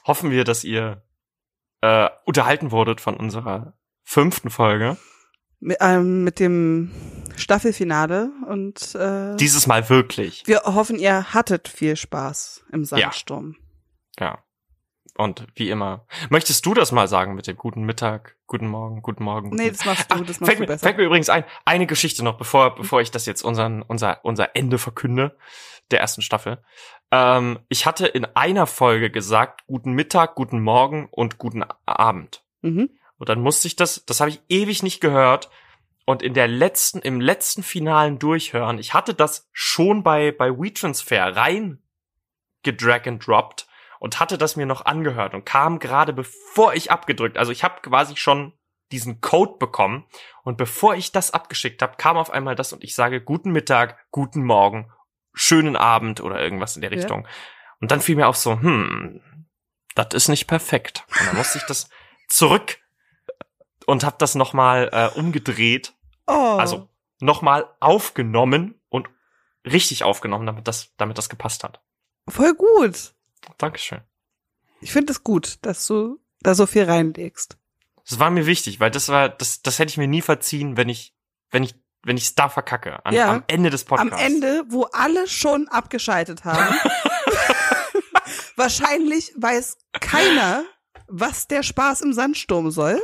hoffen wir, dass ihr äh, unterhalten wurdet von unserer fünften Folge. Mit, ähm, mit dem Staffelfinale und äh, Dieses Mal wirklich. wir hoffen, ihr hattet viel Spaß im Sandsturm. Ja. Und wie immer. Möchtest du das mal sagen mit dem guten Mittag, guten Morgen, guten Morgen? Nee, guten- das machst du, Ah, das machst fällt, du mir, besser. fällt mir übrigens ein, eine Geschichte noch, bevor, bevor ich das jetzt unseren, unser, unser Ende verkünde, der ersten Staffel. Ähm, ich hatte in einer Folge gesagt, guten Mittag, guten Morgen und guten Abend. Mhm. Und dann musste ich das, das habe ich ewig nicht gehört. Und in der letzten, im letzten finalen Durchhören, ich hatte das schon bei, bei WeTransfer rein gedrag and dropped und hatte das mir noch angehört und kam gerade bevor ich abgedrückt, also ich habe quasi schon diesen Code bekommen und bevor ich das abgeschickt habe, kam auf einmal das und ich sage guten Mittag, guten Morgen, schönen Abend oder irgendwas in der Ja. Richtung. Und dann fiel mir auf so, hm, das ist nicht perfekt. Und dann musste ich das zurück und habe das nochmal äh, umgedreht, Oh. also nochmal aufgenommen und richtig aufgenommen, damit das, damit das gepasst hat. voll gut. Dankeschön. Ich finde es gut, dass du da so viel reinlegst. Das war mir wichtig, weil das war, das, das hätte ich mir nie verziehen, wenn ich, wenn ich, wenn ich es da verkacke. An, Ja. Am Ende des Podcasts. Am Ende, wo alle schon abgeschaltet haben. Wahrscheinlich weiß keiner, was der Spaß im Sandsturm soll.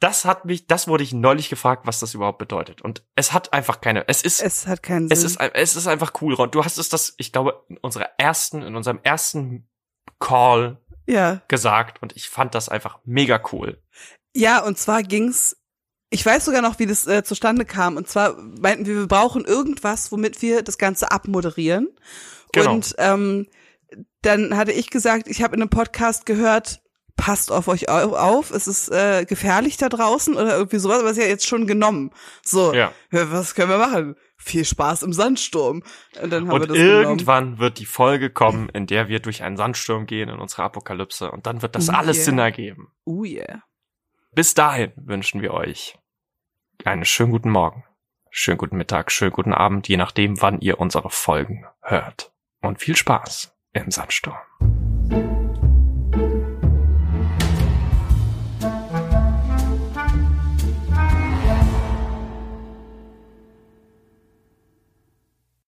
Das hat mich, das wurde ich neulich gefragt, was das überhaupt bedeutet. Und es hat einfach keine, es ist, es, Es hat keinen Sinn. ist, ein- es ist einfach cool. Ron. Du hast es das, ich glaube, in unserer ersten, in unserem ersten Call ja. gesagt und ich fand das einfach mega cool. Ja, und zwar ging's Ich weiß sogar noch, wie das äh, zustande kam. Und zwar meinten wir, wir brauchen irgendwas, womit wir das Ganze abmoderieren. Genau. Und ähm, dann hatte ich gesagt, ich habe in einem Podcast gehört, passt auf euch au- auf, es ist äh, gefährlich da draußen oder irgendwie sowas, aber es ist ja jetzt schon genommen. So, Ja. was können wir machen? Viel Spaß im Sandsturm. Und dann haben wir Und das genommen. irgendwann wird die Folge kommen, in der wir durch einen Sandsturm gehen in unserer Apokalypse. Und dann wird das Oh alles yeah. Sinn ergeben. Oh yeah. Bis dahin wünschen wir euch einen schönen guten Morgen, schönen guten Mittag, schönen guten Abend, je nachdem, wann ihr unsere Folgen hört. Und viel Spaß im Sandsturm.